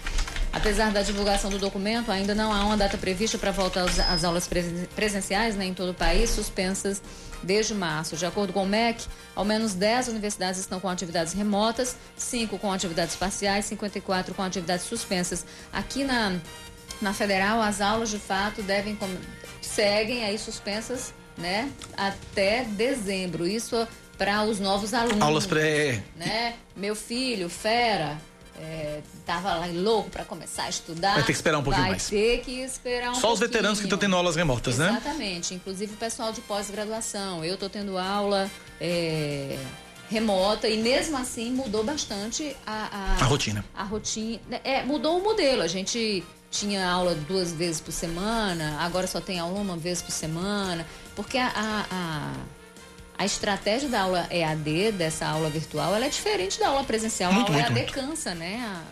Apesar da divulgação do documento, ainda não há uma data prevista para voltar às aulas presenciais né, em todo o país, suspensas desde março. De acordo com o MEC, ao menos 10 universidades estão com atividades remotas, 5 com atividades parciais, 54 com atividades suspensas. Aqui na, na Federal, as aulas de fato devem seguem aí suspensas né, até dezembro. Isso para os novos alunos. Aulas pré. Né? Meu filho, fera, é, tava lá louco para começar a estudar. Vai ter que esperar um pouquinho vai mais. Vai ter que esperar um Só os veteranos que estão tendo aulas remotas, Exatamente. né? Exatamente. Inclusive o pessoal de pós-graduação. Eu estou tendo aula é, remota e mesmo assim mudou bastante a, a, a rotina. A rotina. É, mudou o modelo. A gente tinha aula duas vezes por semana, agora só tem aula uma vez por semana. Porque a, a a estratégia da aula EAD, dessa aula virtual, ela é diferente da aula presencial. Muito, a aula muito, EAD muito. cansa, né?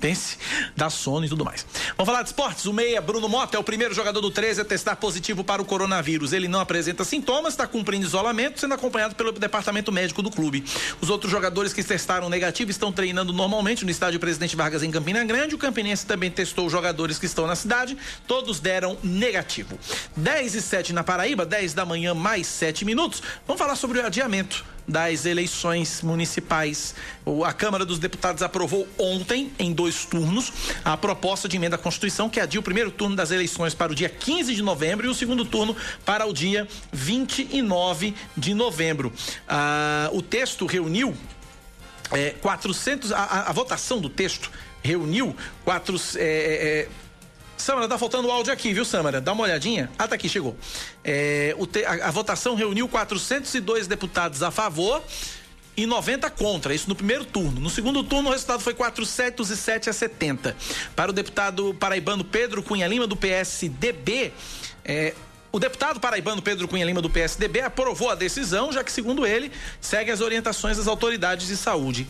Pense, dá sono e tudo mais. Vamos falar de esportes. O meia, Bruno Mota, é o primeiro jogador do 13 a testar positivo para o coronavírus. Ele não apresenta sintomas, está cumprindo isolamento, sendo acompanhado pelo departamento médico do clube. Os outros jogadores que testaram negativo estão treinando normalmente no estádio Presidente Vargas em Campina Grande. O Campinense também testou os jogadores que estão na cidade. Todos deram negativo. 10 e 7 na Paraíba, 10 da manhã, mais 7 minutos. Vamos falar sobre o adiamento das eleições municipais. A Câmara dos Deputados aprovou ontem, em dois turnos, a proposta de emenda à Constituição que adia o primeiro turno das eleições para o dia 15 de novembro e o segundo turno para o dia 29 de novembro. Ah, o texto reuniu é, 400. A, a, a, votação do texto reuniu quatro. É, é, Samara, tá faltando o áudio aqui, viu, Samara? Dá uma olhadinha. Ah, tá aqui, chegou. É, te, a, a, votação reuniu 402 deputados a favor e 90 contra, isso no primeiro turno. No segundo turno, o resultado foi 407 a 70. Para o deputado paraibano Pedro Cunha Lima, do PSDB, é, o deputado paraibano Pedro Cunha Lima, do PSDB, aprovou a decisão, já que, segundo ele, segue as orientações das autoridades de saúde.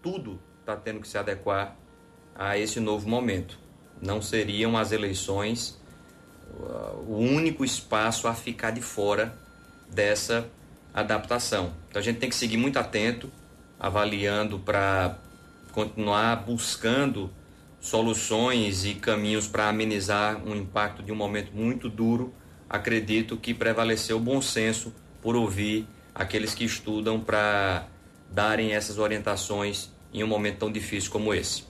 Tudo está tendo que se adequar a esse novo momento. Não seriam as eleições uh, o único espaço a ficar de fora dessa adaptação. Então a gente tem que seguir muito atento, avaliando para continuar buscando soluções e caminhos para amenizar um impacto de um momento muito duro. Acredito que prevaleceu o bom senso por ouvir aqueles que estudam para darem essas orientações em um momento tão difícil como esse.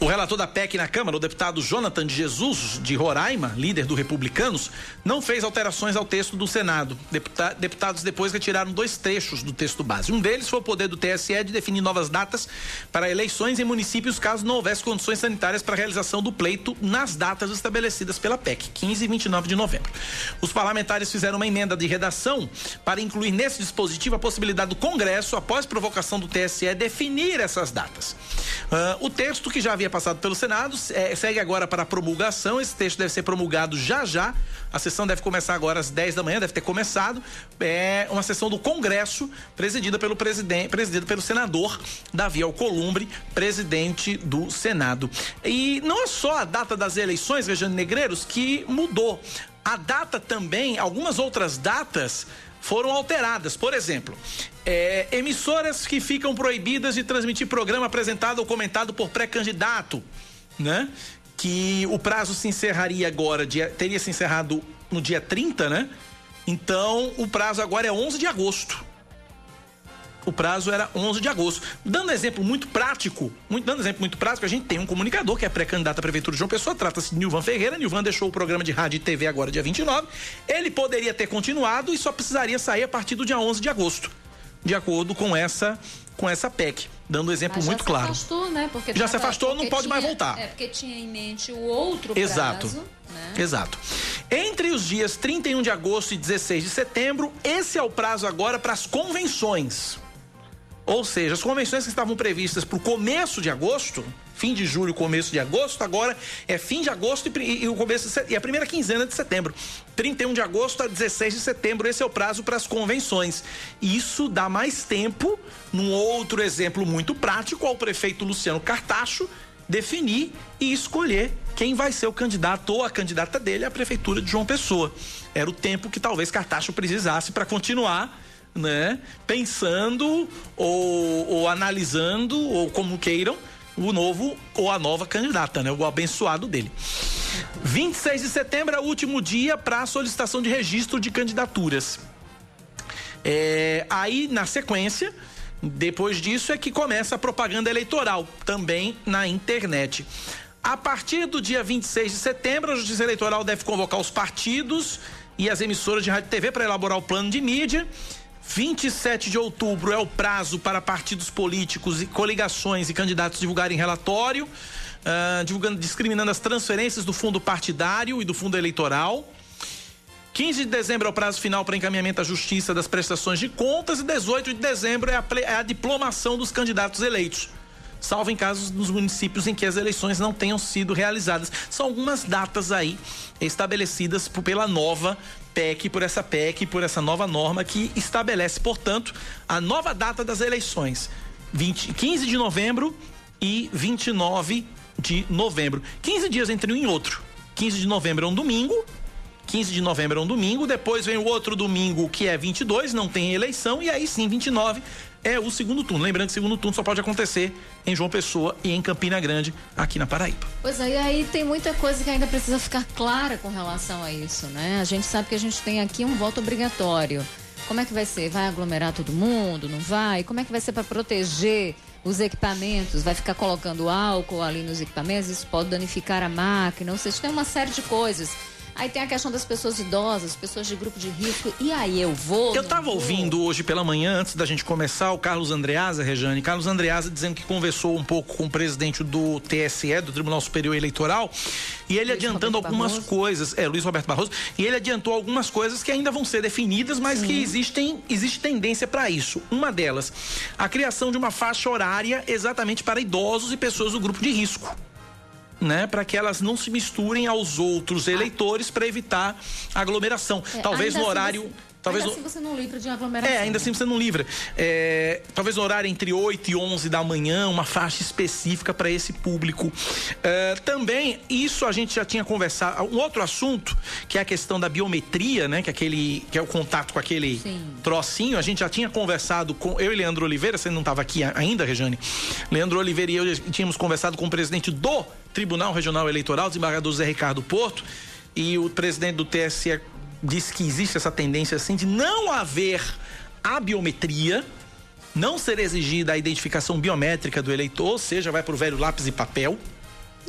O relator da PEC na Câmara, o deputado Jonathan de Jesus, de Roraima, líder do Republicanos, não fez alterações ao texto do Senado. Deputa deputados depois retiraram dois trechos do texto base. Um deles foi o poder do TSE de definir novas datas para eleições em municípios caso não houvesse condições sanitárias para a realização do pleito nas datas estabelecidas pela PEC, 15 e 29 de novembro. Os parlamentares fizeram uma emenda de redação para incluir nesse dispositivo a possibilidade do Congresso, após provocação do TSE, definir essas datas. Uh, o texto que já havia passado pelo Senado é, segue agora para promulgação. Esse texto deve ser promulgado já já. A sessão deve começar agora às 10 da manhã, deve ter começado. É uma sessão do Congresso, presidida pelo presidente, presidida pelo senador Davi Alcolumbre, presidente do Senado. E não é só a data das eleições, Rejane Negreiros, que mudou. A data também, algumas outras datas foram alteradas. Por exemplo, é, emissoras que ficam proibidas de transmitir programa apresentado ou comentado por pré-candidato, né? Que o prazo se encerraria agora, dia, teria se encerrado no dia 30, né? Então, o prazo agora é 11 de agosto. O prazo era 11 de agosto. Dando exemplo muito prático, muito, dando exemplo muito prático, a gente tem um comunicador que é pré-candidato à Prefeitura de João Pessoa, trata-se de Nilvan Ferreira. Nilvan deixou o programa de rádio e TV agora dia 29. Ele poderia ter continuado e só precisaria sair a partir do dia 11 de agosto, de acordo com essa com essa PEC, dando um exemplo muito claro. Já se afastou, né? Porque já se afastou, não pode tinha, mais voltar. É porque tinha em mente o outro Exato. prazo. Né? Exato. Entre os dias 31 de agosto e 16 de setembro, esse é o prazo agora para as convenções. Ou seja, as convenções que estavam previstas para o começo de agosto, fim de julho, começo de agosto, agora é fim de agosto e, e o começo de, e a primeira quinzena de setembro. 31 de agosto a 16 de setembro, esse é o prazo para as convenções. Isso dá mais tempo, num outro exemplo muito prático, ao prefeito Luciano Cartacho definir e escolher quem vai ser o candidato ou a candidata dele à prefeitura de João Pessoa. Era o tempo que talvez Cartacho precisasse para continuar né, pensando ou, ou analisando, ou como queiram, o novo ou a nova candidata, né? O abençoado dele. 26 de setembro é o último dia para solicitação de registro de candidaturas. É, aí, na sequência, depois disso é que começa a propaganda eleitoral, também na internet. A partir do dia 26 de setembro, a Justiça Eleitoral deve convocar os partidos e as emissoras de rádio e TV para elaborar o plano de mídia. 27 de outubro é o prazo para partidos políticos e coligações e candidatos divulgarem relatório, uh, divulgando, discriminando as transferências do fundo partidário e do fundo eleitoral. 15 de dezembro é o prazo final para encaminhamento à justiça das prestações de contas e 18 de dezembro é a, é a diplomação dos candidatos eleitos. Salvo em casos nos municípios em que as eleições não tenham sido realizadas. São algumas datas aí estabelecidas pela nova PEC, por essa PEC, por essa nova norma que estabelece, portanto, a nova data das eleições. 20, 15 de novembro e 29 de novembro. 15 dias entre um e outro. 15 de novembro é um domingo, 15 de novembro é um domingo, depois vem o outro domingo que é 22, não tem eleição, e aí sim, 29 é o segundo turno. Lembrando que o segundo turno só pode acontecer em João Pessoa e em Campina Grande, aqui na Paraíba. Pois é, e aí tem muita coisa que ainda precisa ficar clara com relação a isso, né? A gente sabe que a gente tem aqui um voto obrigatório. Como é que vai ser? Vai aglomerar todo mundo? Não vai? Como é que vai ser para proteger os equipamentos? Vai ficar colocando álcool ali nos equipamentos? Isso pode danificar a máquina? Ou seja, tem uma série de coisas Aí tem a questão das pessoas idosas, pessoas de grupo de risco. E aí eu vou? Eu tava vou? ouvindo hoje pela manhã, antes da gente começar, o Carlos Andreasa, Rejane. Carlos Andreasa dizendo que conversou um pouco com o presidente do TSE, do Tribunal Superior Eleitoral, e ele Luiz adiantando Roberto algumas Barroso. coisas. É, Luiz Roberto Barroso. E ele adiantou algumas coisas que ainda vão ser definidas, mas Sim. que existem, existe tendência para isso. Uma delas, a criação de uma faixa horária exatamente para idosos e pessoas do grupo de risco né, para que elas não se misturem aos outros eleitores para evitar aglomeração. É, Talvez no assim horário. Você... Talvez ainda assim você não livra de aglomeração. É, ainda assim você não livra. É, talvez no horário entre 8 e 11 da manhã, uma faixa específica para esse público. É, também, isso a gente já tinha conversado. Um outro assunto, que é a questão da biometria, né? Que é, aquele, que é o contato com aquele Sim. trocinho. A gente já tinha conversado com. Eu e Leandro Oliveira, você não estava aqui ainda, Rejane? Leandro Oliveira e eu tínhamos conversado com o presidente do Tribunal Regional Eleitoral, desembargador Zé Ricardo Porto. E o presidente do TSE diz que existe essa tendência assim de não haver a biometria, não ser exigida a identificação biométrica do eleitor, ou seja, vai para o velho lápis e papel.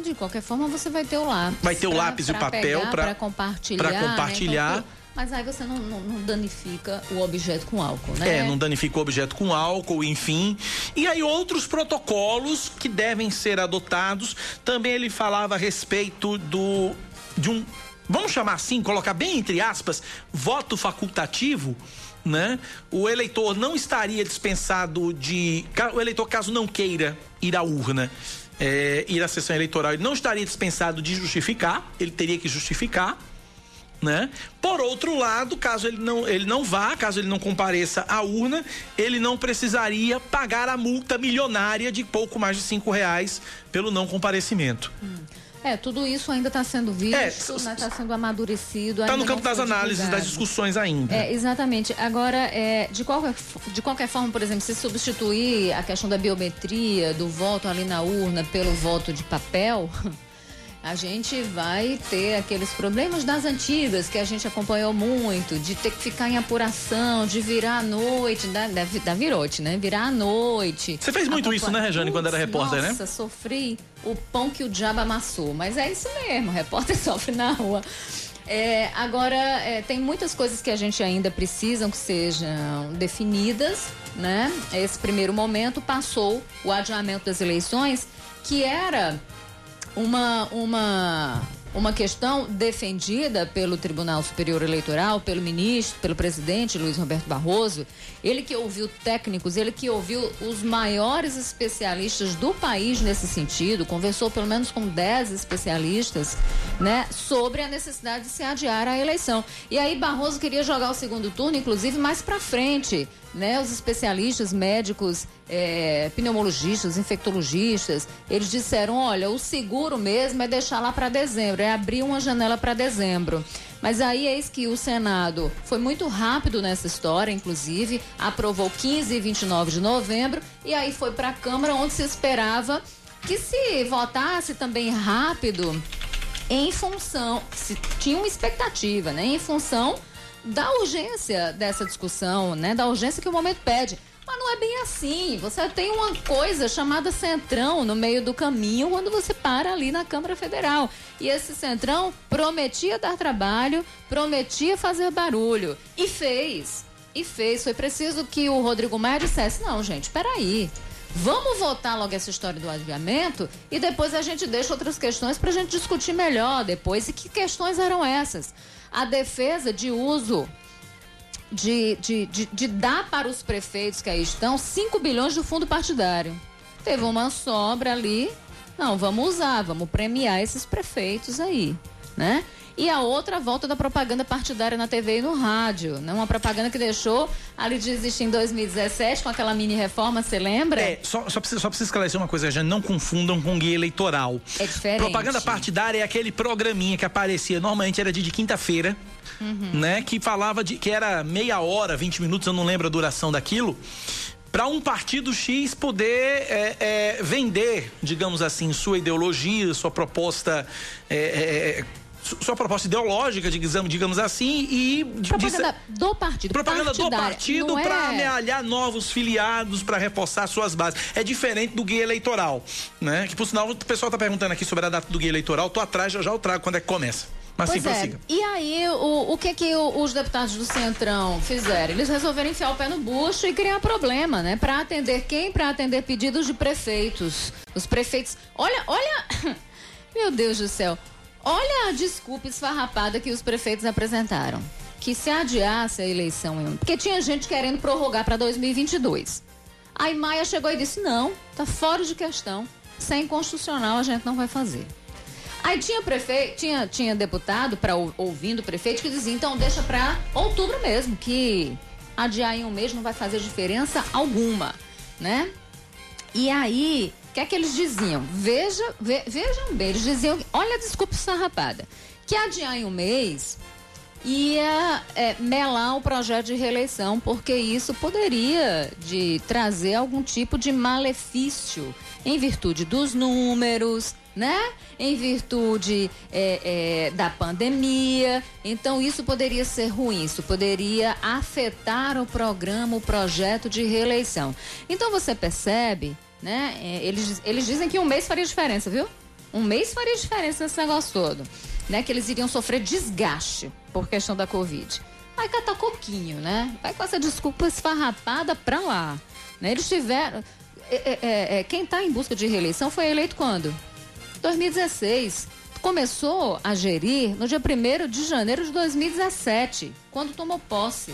De qualquer forma, você vai ter o lápis. Vai ter o lápis e o papel para compartilhar. Para compartilhar. Né? Então, mas aí você não, não, não, danifica o objeto com álcool, né? É, não danifica o objeto com álcool, enfim. E aí outros protocolos que devem ser adotados. Também ele falava a respeito do de um vamos chamar assim, colocar bem entre aspas, voto facultativo, né? O eleitor não estaria dispensado de. O eleitor, caso não queira ir à urna, é, ir à sessão eleitoral, ele não estaria dispensado de justificar, ele teria que justificar. Né? Por outro lado, caso ele não, ele não vá, caso ele não compareça à urna, ele não precisaria pagar a multa milionária de pouco mais de cinco reais pelo não comparecimento. Hum. É, tudo isso ainda está sendo visto, está é, né, tá sendo amadurecido. Está no campo das análises, das discussões ainda. É, exatamente. Agora, é, de, qualquer, de qualquer forma, por exemplo, se substituir a questão da biometria, do voto ali na urna pelo voto de papel. a gente vai ter aqueles problemas das antigas que a gente acompanhou muito, de ter que ficar em apuração, de virar à noite, da, da, da virote, né? Virar à noite. Você fez muito isso, né, Rejane, quando era repórter, nossa, né? Nossa, sofri o pão que o diabo amassou. Mas é isso mesmo, repórter sofre na rua. É, agora, é, tem muitas coisas que a gente ainda precisam que sejam definidas, né? Esse primeiro momento passou o adiamento das eleições, que era uma, uma uma questão defendida pelo Tribunal Superior Eleitoral, pelo ministro, pelo presidente Luiz Roberto Barroso, ele que ouviu técnicos, ele que ouviu os maiores especialistas do país nesse sentido, conversou pelo menos com 10 especialistas, né, sobre a necessidade de se adiar a eleição. E aí Barroso queria jogar o segundo turno, inclusive, mais para frente, né, os especialistas, médicos, é, pneumologistas, infectologistas, eles disseram, olha, o seguro mesmo é deixar lá para dezembro, é abrir uma janela para dezembro. Mas aí eis que o Senado foi muito rápido nessa história, inclusive, aprovou 15 e 29 de novembro, e aí foi para a Câmara, onde se esperava que se votasse também rápido em função, se tinha uma expectativa, né, em função da urgência dessa discussão, né? Da urgência que o momento pede. Mas não é bem assim. Você tem uma coisa chamada centrão no meio do caminho quando você para ali na Câmara Federal. E esse centrão prometia dar trabalho, prometia fazer barulho. E fez. E fez. Foi preciso que o Rodrigo Maia dissesse: não, gente, peraí. Vamos votar logo essa história do adiamento e depois a gente deixa outras questões para a gente discutir melhor depois. E que questões eram essas? a defesa de uso de, de, de, de, dar para os prefeitos que aí estão 5 bilhões do fundo partidário. Teve uma sobra ali. Não, vamos usar, vamos premiar esses prefeitos aí, né? E a outra volta da propaganda partidária na TV e no rádio, né? Uma propaganda que deixou ali de existir em 2017 com aquela mini reforma, você lembra? É, só, só, precisa, só precisa esclarecer uma coisa, gente, não confundam com guia eleitoral. É diferente. Propaganda partidária é aquele programinha que aparecia, normalmente era de, de quinta-feira, uhum. né? Que falava de, que era meia hora, 20 minutos, eu não lembro a duração daquilo para um partido X poder é, é, vender, digamos assim, sua ideologia, sua proposta é, é sua proposta ideológica, digamos, digamos assim, e propaganda de, do partido, propaganda do partido para é... amealhar novos filiados, para reforçar suas bases. É diferente do guia eleitoral, né? Que por sinal o pessoal está perguntando aqui sobre a data do guia eleitoral. Tô atrás, já já eu trago quando é que começa. Mas pois sim, é. prossiga. E aí, o, o que que os deputados do Centrão fizeram? Eles resolveram enfiar o pé no bucho e criar problema, né? Para atender quem? Para atender pedidos de prefeitos. Os prefeitos. Olha, olha. Meu Deus do céu. Olha a desculpa esfarrapada que os prefeitos apresentaram. Que se adiasse a eleição, porque tinha gente querendo prorrogar para 2022. Aí Maia chegou e disse: não, tá fora de questão. Sem constitucional a gente não vai fazer. Aí tinha prefeito, tinha, tinha deputado para ouvindo o prefeito que dizia: então deixa para outubro mesmo, que adiar em um mês não vai fazer diferença alguma, né? E aí o que é que eles diziam? Veja, ve, vejam bem, eles diziam, olha a desculpa sarrapada, que adiar em um mês ia é, melar o projeto de reeleição, porque isso poderia de trazer algum tipo de malefício em virtude dos números, né? Em virtude é, é, da pandemia. Então, isso poderia ser ruim, isso poderia afetar o programa, o projeto de reeleição. Então, você percebe né? É, eles, eles dizem que um mês faria diferença, viu? Um mês faria diferença nesse negócio todo. Né? Que eles iriam sofrer desgaste por questão da Covid. Vai catar coquinho, né? Vai com essa desculpa esfarrapada pra lá. Né? Eles tiveram. É, é, é, é quem está em busca de reeleição foi eleito quando? 2016. Começou a gerir no dia 1 de janeiro de 2017, quando tomou posse.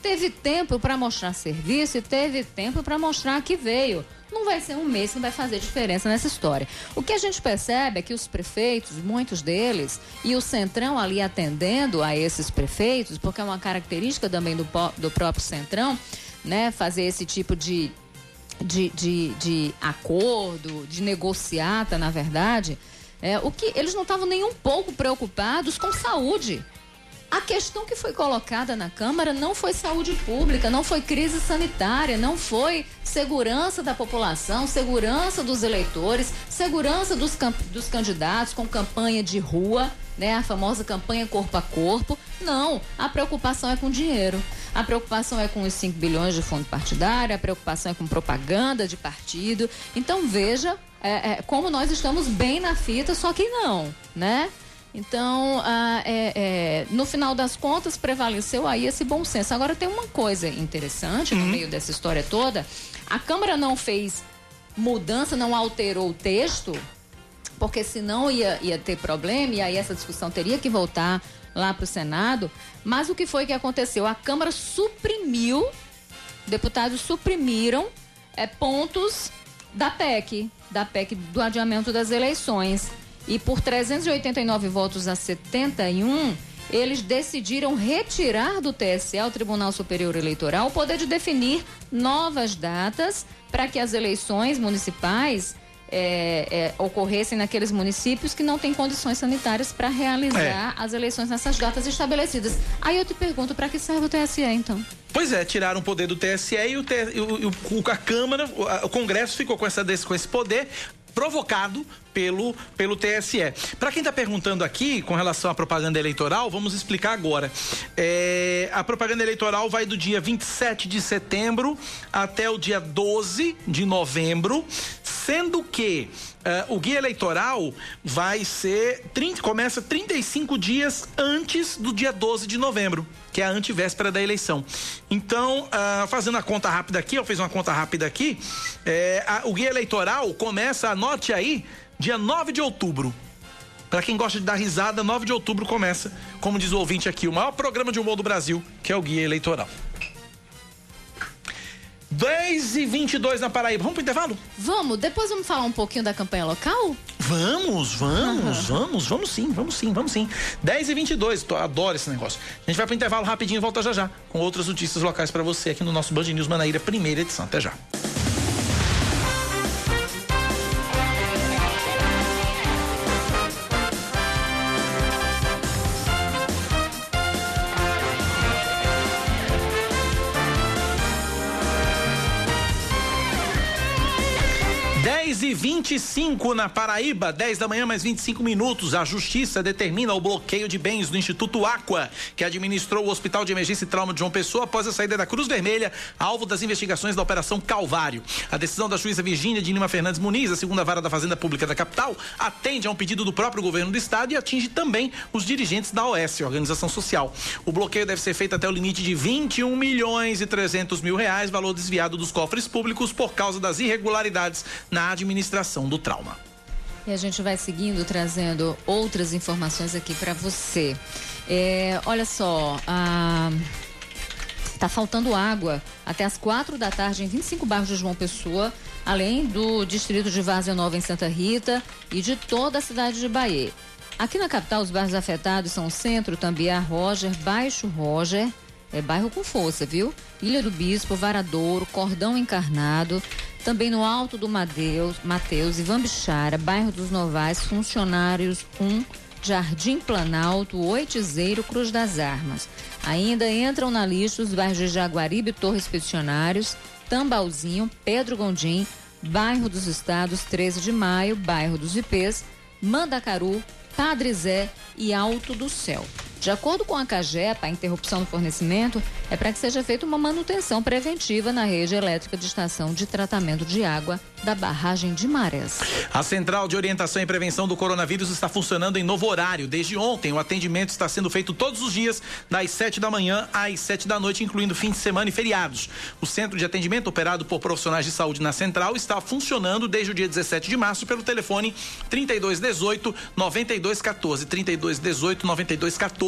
Teve tempo para mostrar serviço e teve tempo para mostrar que veio não vai ser um mês que vai fazer diferença nessa história. O que a gente percebe é que os prefeitos, muitos deles, e o Centrão ali atendendo a esses prefeitos, porque é uma característica também do, do próprio Centrão, né, fazer esse tipo de, de, de, de acordo, de negociata, na verdade, é, o que eles não estavam nem um pouco preocupados com saúde. A questão que foi colocada na Câmara não foi saúde pública, não foi crise sanitária, não foi segurança da população, segurança dos eleitores, segurança dos, dos candidatos com campanha de rua, né? A famosa campanha corpo a corpo. Não, a preocupação é com dinheiro. A preocupação é com os 5 bilhões de fundo partidário, a preocupação é com propaganda de partido. Então veja é, é, como nós estamos bem na fita, só que não, né? Então, ah, é, é, no final das contas, prevaleceu aí esse bom senso. Agora, tem uma coisa interessante no uhum. meio dessa história toda: a Câmara não fez mudança, não alterou o texto porque senão ia, ia ter problema e aí essa discussão teria que voltar lá para o Senado. Mas o que foi que aconteceu? A Câmara suprimiu, deputados suprimiram é, pontos da PEC, da PEC do adiamento das eleições. E por 389 votos a 71, eles decidiram retirar do TSE, o Tribunal Superior Eleitoral, o poder de definir novas datas para que as eleições municipais é, é, ocorressem naqueles municípios que não têm condições sanitárias para realizar é. as eleições nessas datas estabelecidas. Aí eu te pergunto, para que serve o TSE então? Pois é, tiraram o poder do TSE e, o, o, o a Câmara, o, o Congresso ficou com, essa, com esse poder provocado pelo, pelo TSE. Para quem está perguntando aqui com relação à propaganda eleitoral, vamos explicar agora. É, a propaganda eleitoral vai do dia 27 de setembro até o dia 12 de novembro, sendo que o guia eleitoral vai ser 30, começa 35 dias antes do dia 12 de novembro, que é a antivéspera da eleição. Então, uh, fazendo a conta rápida aqui, eu fiz uma conta rápida aqui, é, a, o guia eleitoral começa, anote aí, dia 9 de outubro. Para quem gosta de dar risada, 9 de outubro começa, como diz o ouvinte aqui, o maior programa de humor do Brasil, que é o Guia Eleitoral. 10 e 22 na Paraíba. Vamos pro intervalo? Vamos. Depois vamos falar um pouquinho da campanha local? Vamos, vamos, vamos, vamos sim, vamos sim, vamos sim. 10 e 22 tô, adoro esse negócio. A gente vai pro intervalo rapidinho e volta já já com outras notícias locais para você aqui no nosso Band News Manaíra, primeira edição. Até já. 25 na Paraíba, 10 da manhã, mais 25 minutos. A Justiça determina o bloqueio de bens do Instituto Aqua, que administrou o Hospital de Emergência e Trauma de João Pessoa após a saída da Cruz Vermelha, alvo das investigações da Operação Calvário. A decisão da juíza Virgínia de Lima Fernandes Muniz, a segunda vara da Fazenda Pública da capital, atende a um pedido do próprio governo do estado e atinge também os dirigentes da OS, Organização Social. O bloqueio deve ser feito até o limite de 21 milhões e 300 mil reais, valor desviado dos cofres públicos por causa das irregularidades na administração do trauma. E a gente vai seguindo, trazendo outras informações aqui para você. É, olha só, a... Tá faltando água até as quatro da tarde em 25 bairros de João Pessoa, além do distrito de Várzea Nova em Santa Rita e de toda a cidade de Bahia. Aqui na capital, os bairros afetados são Centro, Tambiá, Roger, Baixo Roger, é bairro com força, viu? Ilha do Bispo, Varadouro, Cordão Encarnado, também no Alto do Mateus, Mateus Ivan bairro dos Novais, Funcionários 1, Jardim Planalto, Oitizeiro, Cruz das Armas. Ainda entram na lista os bairros de Jaguaribe, Torres Peticionários, Tambalzinho, Pedro Gondim, Bairro dos Estados, 13 de Maio, Bairro dos Ipês, Mandacaru, Padre Zé e Alto do Céu. De acordo com a CAGEPA, a interrupção do fornecimento é para que seja feita uma manutenção preventiva na rede elétrica de estação de tratamento de água da barragem de Marés. A Central de Orientação e Prevenção do Coronavírus está funcionando em novo horário. Desde ontem, o atendimento está sendo feito todos os dias, das 7 da manhã às 7 da noite, incluindo fim de semana e feriados. O centro de atendimento, operado por profissionais de saúde na Central, está funcionando desde o dia 17 de março pelo telefone 3218 9214. 3218 9214.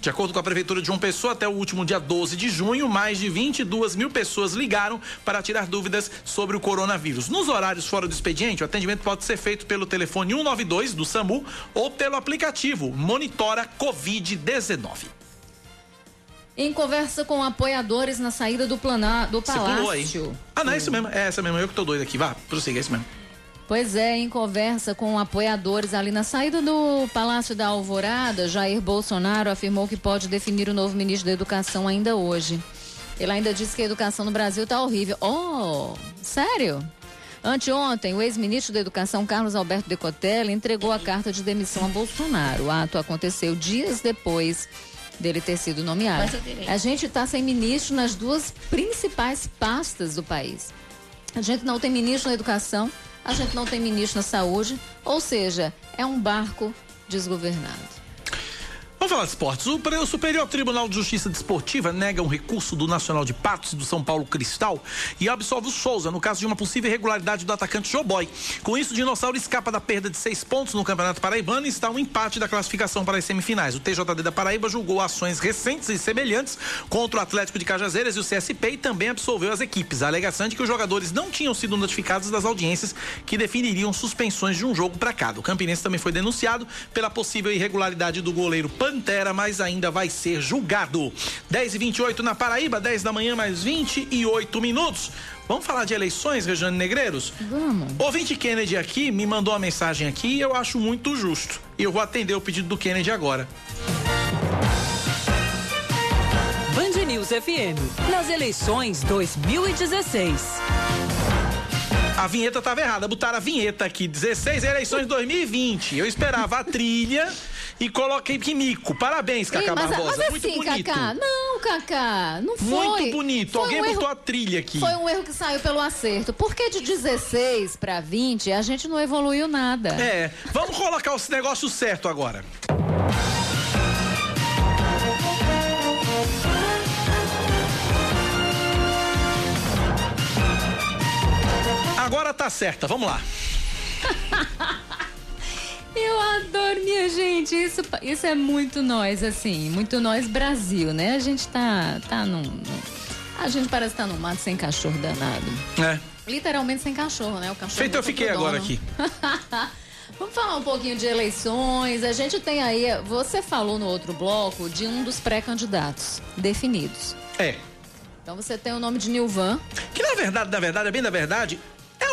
De acordo com a Prefeitura de João Pessoa, até o último dia 12 de junho, mais de 22 mil pessoas ligaram para tirar dúvidas sobre o coronavírus. Nos horários fora do expediente, o atendimento pode ser feito pelo telefone 192 do SAMU ou pelo aplicativo Monitora Covid-19. Em conversa com apoiadores na saída do, plana, do palácio. Ah, não, é isso mesmo. É essa mesmo. Eu que tô doido aqui. Vá, prossiga, é isso mesmo. Pois é, em conversa com apoiadores ali na saída do Palácio da Alvorada, Jair Bolsonaro afirmou que pode definir o novo ministro da Educação ainda hoje. Ele ainda disse que a educação no Brasil está horrível. Oh, sério? Anteontem, o ex-ministro da Educação, Carlos Alberto Decotelli, entregou a carta de demissão a Bolsonaro. O ato aconteceu dias depois dele ter sido nomeado. A gente está sem ministro nas duas principais pastas do país. A gente não tem ministro na educação a gente não tem ministro na saúde, ou seja, é um barco desgovernado. Vamos falar de esportes. O Superior Tribunal de Justiça Desportiva nega um recurso do Nacional de Patos e do São Paulo Cristal e absolve o Souza no caso de uma possível irregularidade do atacante Joboy. Com isso, o Dinossauro escapa da perda de seis pontos no Campeonato Paraibano e está um empate da classificação para as semifinais. O TJD da Paraíba julgou ações recentes e semelhantes contra o Atlético de Cajazeiras e o CSP e também absolveu as equipes. A alegação é de que os jogadores não tinham sido notificados das audiências que definiriam suspensões de um jogo para cada. O Campinense também foi denunciado pela possível irregularidade do goleiro Pantera, mas ainda vai ser julgado. 10 e 28 na Paraíba, 10 da manhã, mais 28 minutos. Vamos falar de eleições, Regiane Negreiros? Vamos. Ouvinte Kennedy aqui me mandou uma mensagem aqui e eu acho muito justo. E eu vou atender o pedido do Kennedy agora. Band News FM, nas eleições 2016. A vinheta estava errada, botaram a vinheta aqui, 16 eleições 2020. Eu esperava a trilha e coloquei que mico. Parabéns, Cacá Ei, mas, Barbosa. mas Muito assim, bonito. Cacá, não, Cacá, não foi. Muito bonito. Foi Alguém um botou erro- a trilha aqui. Foi um erro que saiu pelo acerto. Porque de 16 para 20 a gente não evoluiu nada. É, vamos colocar o negócio certo agora. Agora tá certa, vamos lá. Eu adoro, minha gente. Isso, isso é muito nós, assim. Muito nós Brasil, né? A gente tá, tá num. num- A gente parece estar tá no mato sem cachorro danado. É. Literalmente sem cachorro, né? O cachorro Feito eu voltou fiquei agora aqui. Vamos falar um pouquinho de eleições. A gente tem aí. Você falou no outro bloco de um dos pré-candidatos definidos. É. Então você tem o nome de Nilvan. Que na verdade, na verdade, é bem da verdade,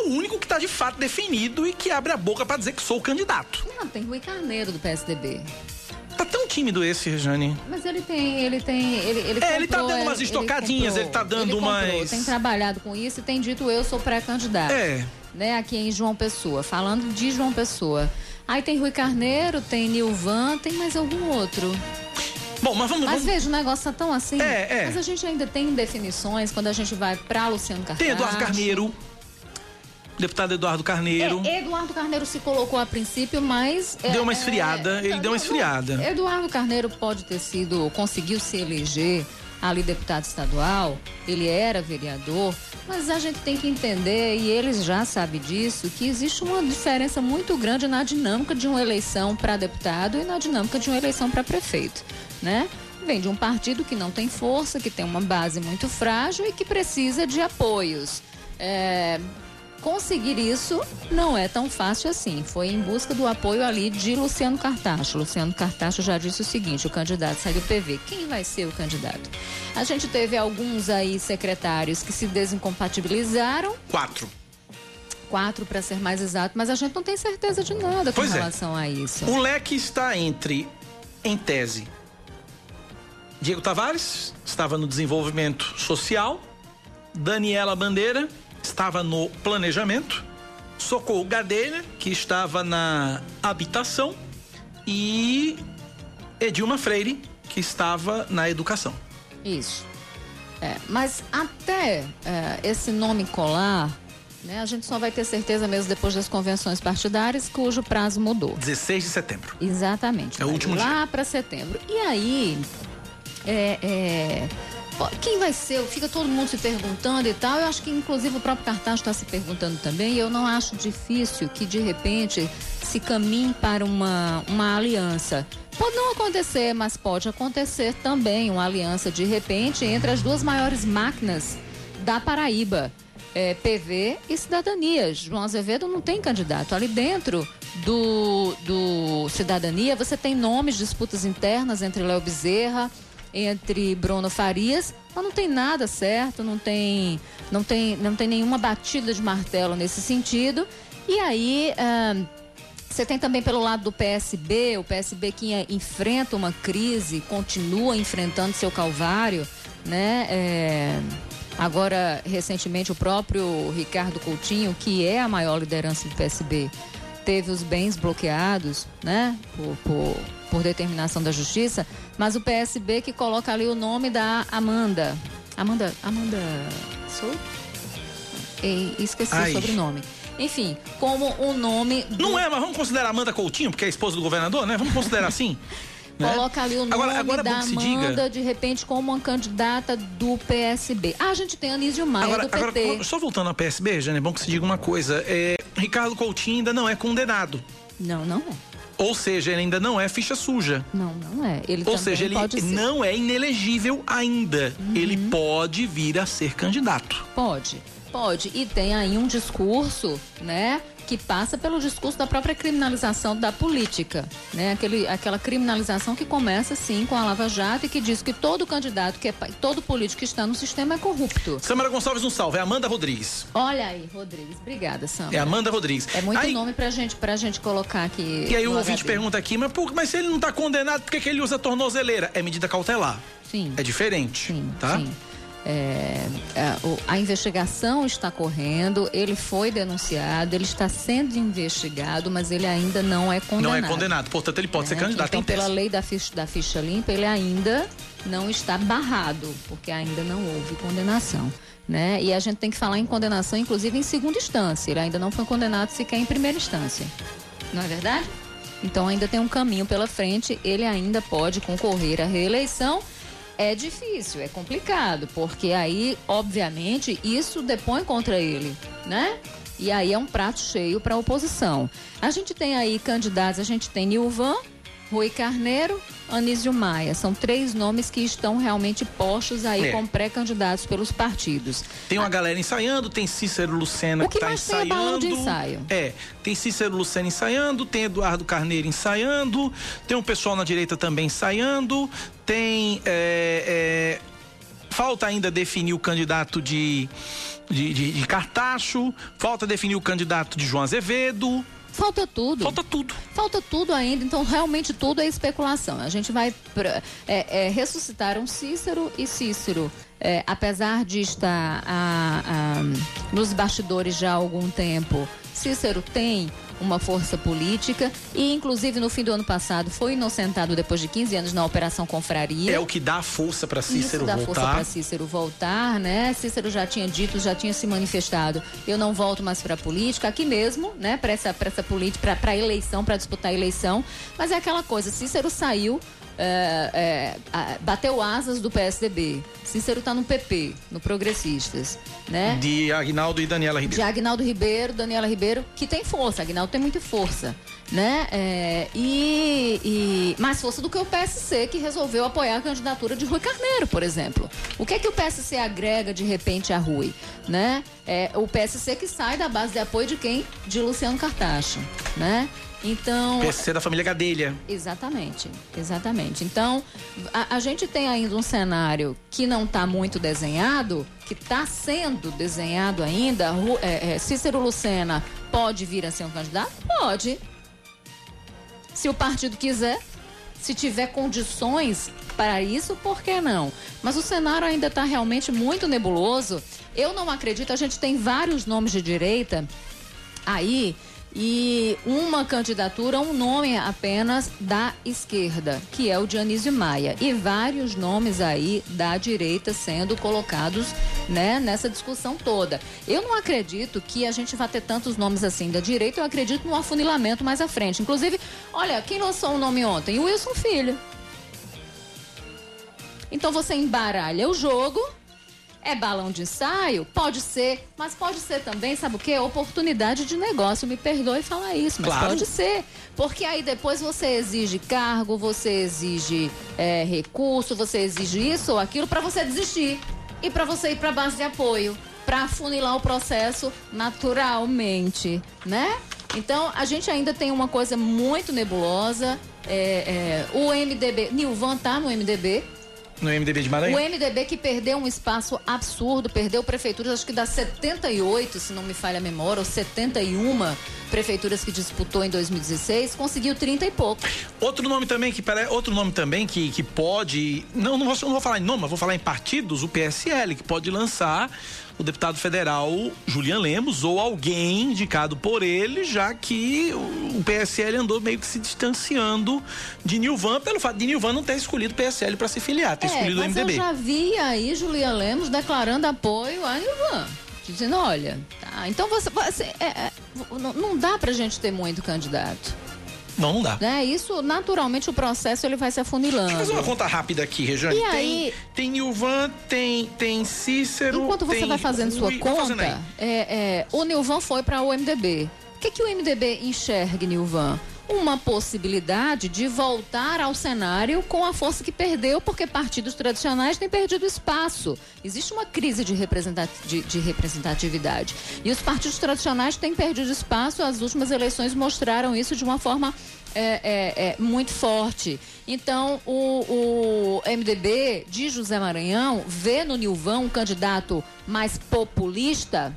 o único que tá de fato definido e que abre a boca pra dizer que sou o candidato. Não, tem Rui Carneiro do PSDB. Tá tão tímido esse, Rejane. Mas ele tem, ele tem, ele, ele É, ele tá dando umas estocadinhas, ele tá dando ele comprou, umas- Tem trabalhado com isso e tem dito eu sou pré-candidato. É. Né, aqui em João Pessoa, falando de João Pessoa. Aí tem Rui Carneiro, tem Nilvan, tem mais algum outro. Bom, mas vamos. Mas vamos... veja, o negócio tá tão assim. É, é. Mas a gente ainda tem definições quando a gente vai pra Luciano Cartacho. Tem Eduardo Carneiro. Deputado Eduardo Carneiro. É, Eduardo Carneiro se colocou a princípio, mas. é, Deu uma é, esfriada, ele não, deu uma esfriada. Eduardo Carneiro pode ter sido, conseguiu se eleger ali deputado estadual, ele era vereador, mas a gente tem que entender, e eles já sabem disso, que existe uma diferença muito grande na dinâmica de uma eleição para deputado e na dinâmica de uma eleição para prefeito, né? Vem de um partido que não tem força, que tem uma base muito frágil e que precisa de apoios. É, conseguir isso não é tão fácil assim. Foi em busca do apoio ali de Luciano Cartacho. Luciano Cartacho já disse o seguinte: o candidato sai do PV. Quem vai ser o candidato? A gente teve alguns aí secretários que se desincompatibilizaram, Quatro. quatro para ser mais exato, mas a gente não tem certeza de nada com Pois é. relação a isso. O leque está entre, em tese, Diego Tavares, estava no desenvolvimento social, Daniela Bandeira, estava no planejamento, Socorro Gadelha, que estava na habitação, e Edilma Freire, que estava na educação. Isso. É, mas até é, esse nome colar, né, a gente só vai ter certeza mesmo depois das convenções partidárias, cujo prazo mudou. 16 de setembro. Exatamente. É o último Lá para setembro. E aí, é, é, quem vai ser? Fica todo mundo se perguntando e tal. Eu acho que, inclusive, o próprio Cartaz está se perguntando também. Eu não acho difícil que, de repente, se caminhe para uma, uma aliança. Pode não acontecer, mas pode acontecer também uma aliança, de repente, entre as duas maiores máquinas da Paraíba. É, PV e Cidadania. João Azevedo não tem candidato. Ali dentro do, do Cidadania, você tem nomes, disputas internas entre Léo Bezerra, entre Bruno Farias, mas não tem nada certo, não tem, não tem, não tem nenhuma batida de martelo nesse sentido. E aí. você tem também pelo lado do PSB, o PSB que eh, enfrenta uma crise, continua enfrentando seu calvário, né? É, agora, recentemente, o próprio Ricardo Coutinho, que é a maior liderança do PSB, teve os bens bloqueados, né? Por, por, por determinação da justiça, mas o PSB que coloca ali o nome da Amanda. Amanda. Amanda. Sou? Ei, esqueci Ai. o sobrenome. Enfim, como o nome. do- Não é, mas vamos considerar Amanda Coutinho, porque é a esposa do governador, né? Vamos considerar assim? Né? Coloca ali o nome agora, agora é da Amanda, diga. de repente, como uma candidata do PSB. Ah, a gente tem Anísio Maia Agora, do agora, PT. só voltando ao PSB, Jane, é bom que se diga uma coisa. É, Ricardo Coutinho ainda não é condenado. Não, não é. Ou seja, ele ainda não é ficha suja. Não, não é. Ele Ou seja, ele. Uhum. não é inelegível ainda. Ele pode vir a ser candidato. Pode, pode. E tem aí um discurso, né? Que passa pelo discurso da própria criminalização da política, né? Aquele, aquela criminalização que começa sim com a Lava Jato e que diz que todo candidato, que é, todo político que está no sistema é corrupto. Samara Gonçalves, um salve. É Amanda Rodrigues. Olha aí, Rodrigues. Obrigada, Sam. É Amanda Rodrigues. É muito Aí- nome pra gente, pra gente colocar aqui. E aí o ouvinte HD. pergunta aqui, mas, por- mas se ele não está condenado, por que, que ele usa tornozeleira? É medida cautelar. Sim. É diferente, tá? Sim. É, é, o- a investigação está correndo, ele foi denunciado, ele está sendo investigado, mas ele ainda não é condenado. Não é condenado, portanto ele pode ser né? candidato então, em pela lei da ficha, da ficha limpa, ele ainda não está barrado, porque ainda não houve condenação. Né? E a gente tem que falar em condenação, inclusive em segunda instância. Ele ainda não foi condenado sequer em primeira instância. Não é verdade? Então ainda tem um caminho pela frente, ele ainda pode concorrer à reeleição. É difícil, é complicado, porque aí, obviamente, isso depõe contra ele, né? E aí é um prato cheio para a oposição. A gente tem aí candidatos, a gente tem Nilvan, Rui Carneiro, Anísio Maia. São três nomes que estão realmente postos aí É. como pré-candidatos pelos partidos. Tem uma galera ensaiando, tem Cícero Lucena O que tá mais tem é ensaiando. balão de ensaio. É, tem Cícero Lucena ensaiando, tem Eduardo Carneiro ensaiando, tem um pessoal na direita também ensaiando, tem. é, é, falta ainda definir o candidato de, de, de, de Cartacho, falta definir o candidato de João Azevedo. Falta tudo. Falta tudo. Falta tudo ainda, então realmente tudo é especulação. A gente vai pra, é, é, ressuscitar um Cícero e Cícero, é, apesar de estar a- a- nos bastidores já há algum tempo, Cícero tem uma força política e, inclusive, no fim do ano passado foi inocentado depois de 15 anos na Operação Confraria. É o que dá força para Cícero Isso dá força voltar. para Cícero voltar, né? Cícero já tinha dito, já tinha se manifestado. Eu não volto mais para a política, aqui mesmo, né? Para essa, pra essa política, para a eleição, para disputar a eleição. Mas é aquela coisa, Cícero saiu. É, é, bateu asas do PSDB. Cícero está no PP, no Progressistas, né? De Agnaldo e Daniela de Ribeiro. Agnaldo Ribeiro, Daniela Ribeiro, que tem força. Agnaldo tem muita força, né? É, e, e mais força do que o PSC, que resolveu apoiar a candidatura de Rui Carneiro, por exemplo. O que é que o PSC agrega de repente a Rui, né? É o PSC que sai da base de apoio de quem? De Luciano Cartacho, né? Então, PSC da família Gadelha. Exatamente, exatamente. Então, a, a gente tem ainda um cenário que não está muito desenhado, que está sendo desenhado ainda. É, é, Cícero Lucena pode vir a ser um candidato? Pode. Se o partido quiser, se tiver condições para isso, por que não? Mas o cenário ainda está realmente muito nebuloso. Eu não acredito, a gente tem vários nomes de direita aí e uma candidatura, um nome apenas da esquerda, que é o Dionísio Maia. E vários nomes aí da direita sendo colocados né, nessa discussão toda. Eu não acredito que a gente vai ter tantos nomes assim da direita, eu acredito num afunilamento mais à frente. Inclusive, olha, quem lançou um nome ontem? O Wilson Filho. Então você embaralha o jogo. É balão de ensaio? Pode ser, mas pode ser também, sabe o quê? Oportunidade de negócio. Me perdoe falar isso, mas Claro. pode ser. Porque aí depois você exige cargo, você exige é, recurso, você exige isso ou aquilo para você desistir. E para você ir para base de apoio, para afunilar o processo naturalmente, né? Então, a gente ainda tem uma coisa muito nebulosa. É, é, o MDB, Nilvan tá no MDB, No MDB de Maranhão. o MDB que perdeu um espaço absurdo, perdeu prefeituras, acho que das 78, se não me falha a memória, ou 71 prefeituras que disputou em 2016, conseguiu 30 e pouco. Outro nome também que pare- outro nome também que, que pode, não, não vou, não vou falar em nome, mas vou falar em partidos, o PSL, que pode lançar o deputado federal Julian Lemos ou alguém indicado por ele, já que o, PSL andou meio que se distanciando de Nilvan pelo fato de Nilvan não ter escolhido o PSL para se filiar, ter É, escolhido o MDB. eu já vi aí Julia Lemos declarando apoio a Nilvan. Dizendo, olha, tá, então você, você- é, é, não, não dá pra gente ter muito candidato. Não, não dá. Né? Isso, naturalmente, o processo ele vai se afunilando. Deixa eu fazer uma conta rápida aqui, Rejane. E tem, aí- tem Nilvan, tem, tem Cícero. Enquanto você vai fazendo sua Rui- fazendo aí. conta, é, é, o Nilvan foi para o MDB. O que, que o MDB enxerga, Nilvan? Uma possibilidade de voltar ao cenário com a força que perdeu, porque partidos tradicionais têm perdido espaço. Existe uma crise de, representa- de- de representatividade. E os partidos tradicionais têm perdido espaço. As últimas eleições mostraram isso de uma forma é, é, é, muito forte. Então, o, o MDB de José Maranhão vê no Nilvão um candidato mais populista,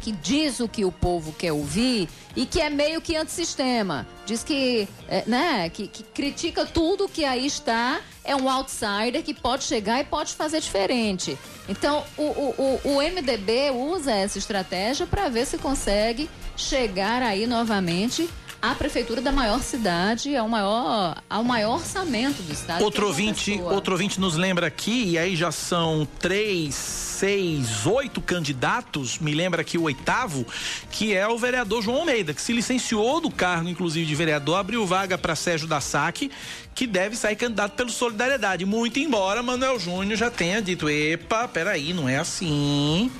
que diz o que o povo quer ouvir e que é meio que antissistema. Diz que, é, né, que, que critica tudo que aí está, é um outsider que pode chegar e pode fazer diferente. Então, o, o, o MDB usa essa estratégia para ver se consegue chegar aí novamente à prefeitura da maior cidade, ao maior, ao maior orçamento do estado. Outro é ouvinte, Pessoa. outro ouvinte nos lembra aqui, e aí já são três, seis, oito candidatos, me lembra aqui o oitavo, que é o vereador João Almeida, que se licenciou do cargo, inclusive, de vereador, abriu vaga para Sérgio da Saque, que deve sair candidato pelo Solidariedade. Muito embora Manuel Júnior já tenha dito: epa, peraí, não é assim.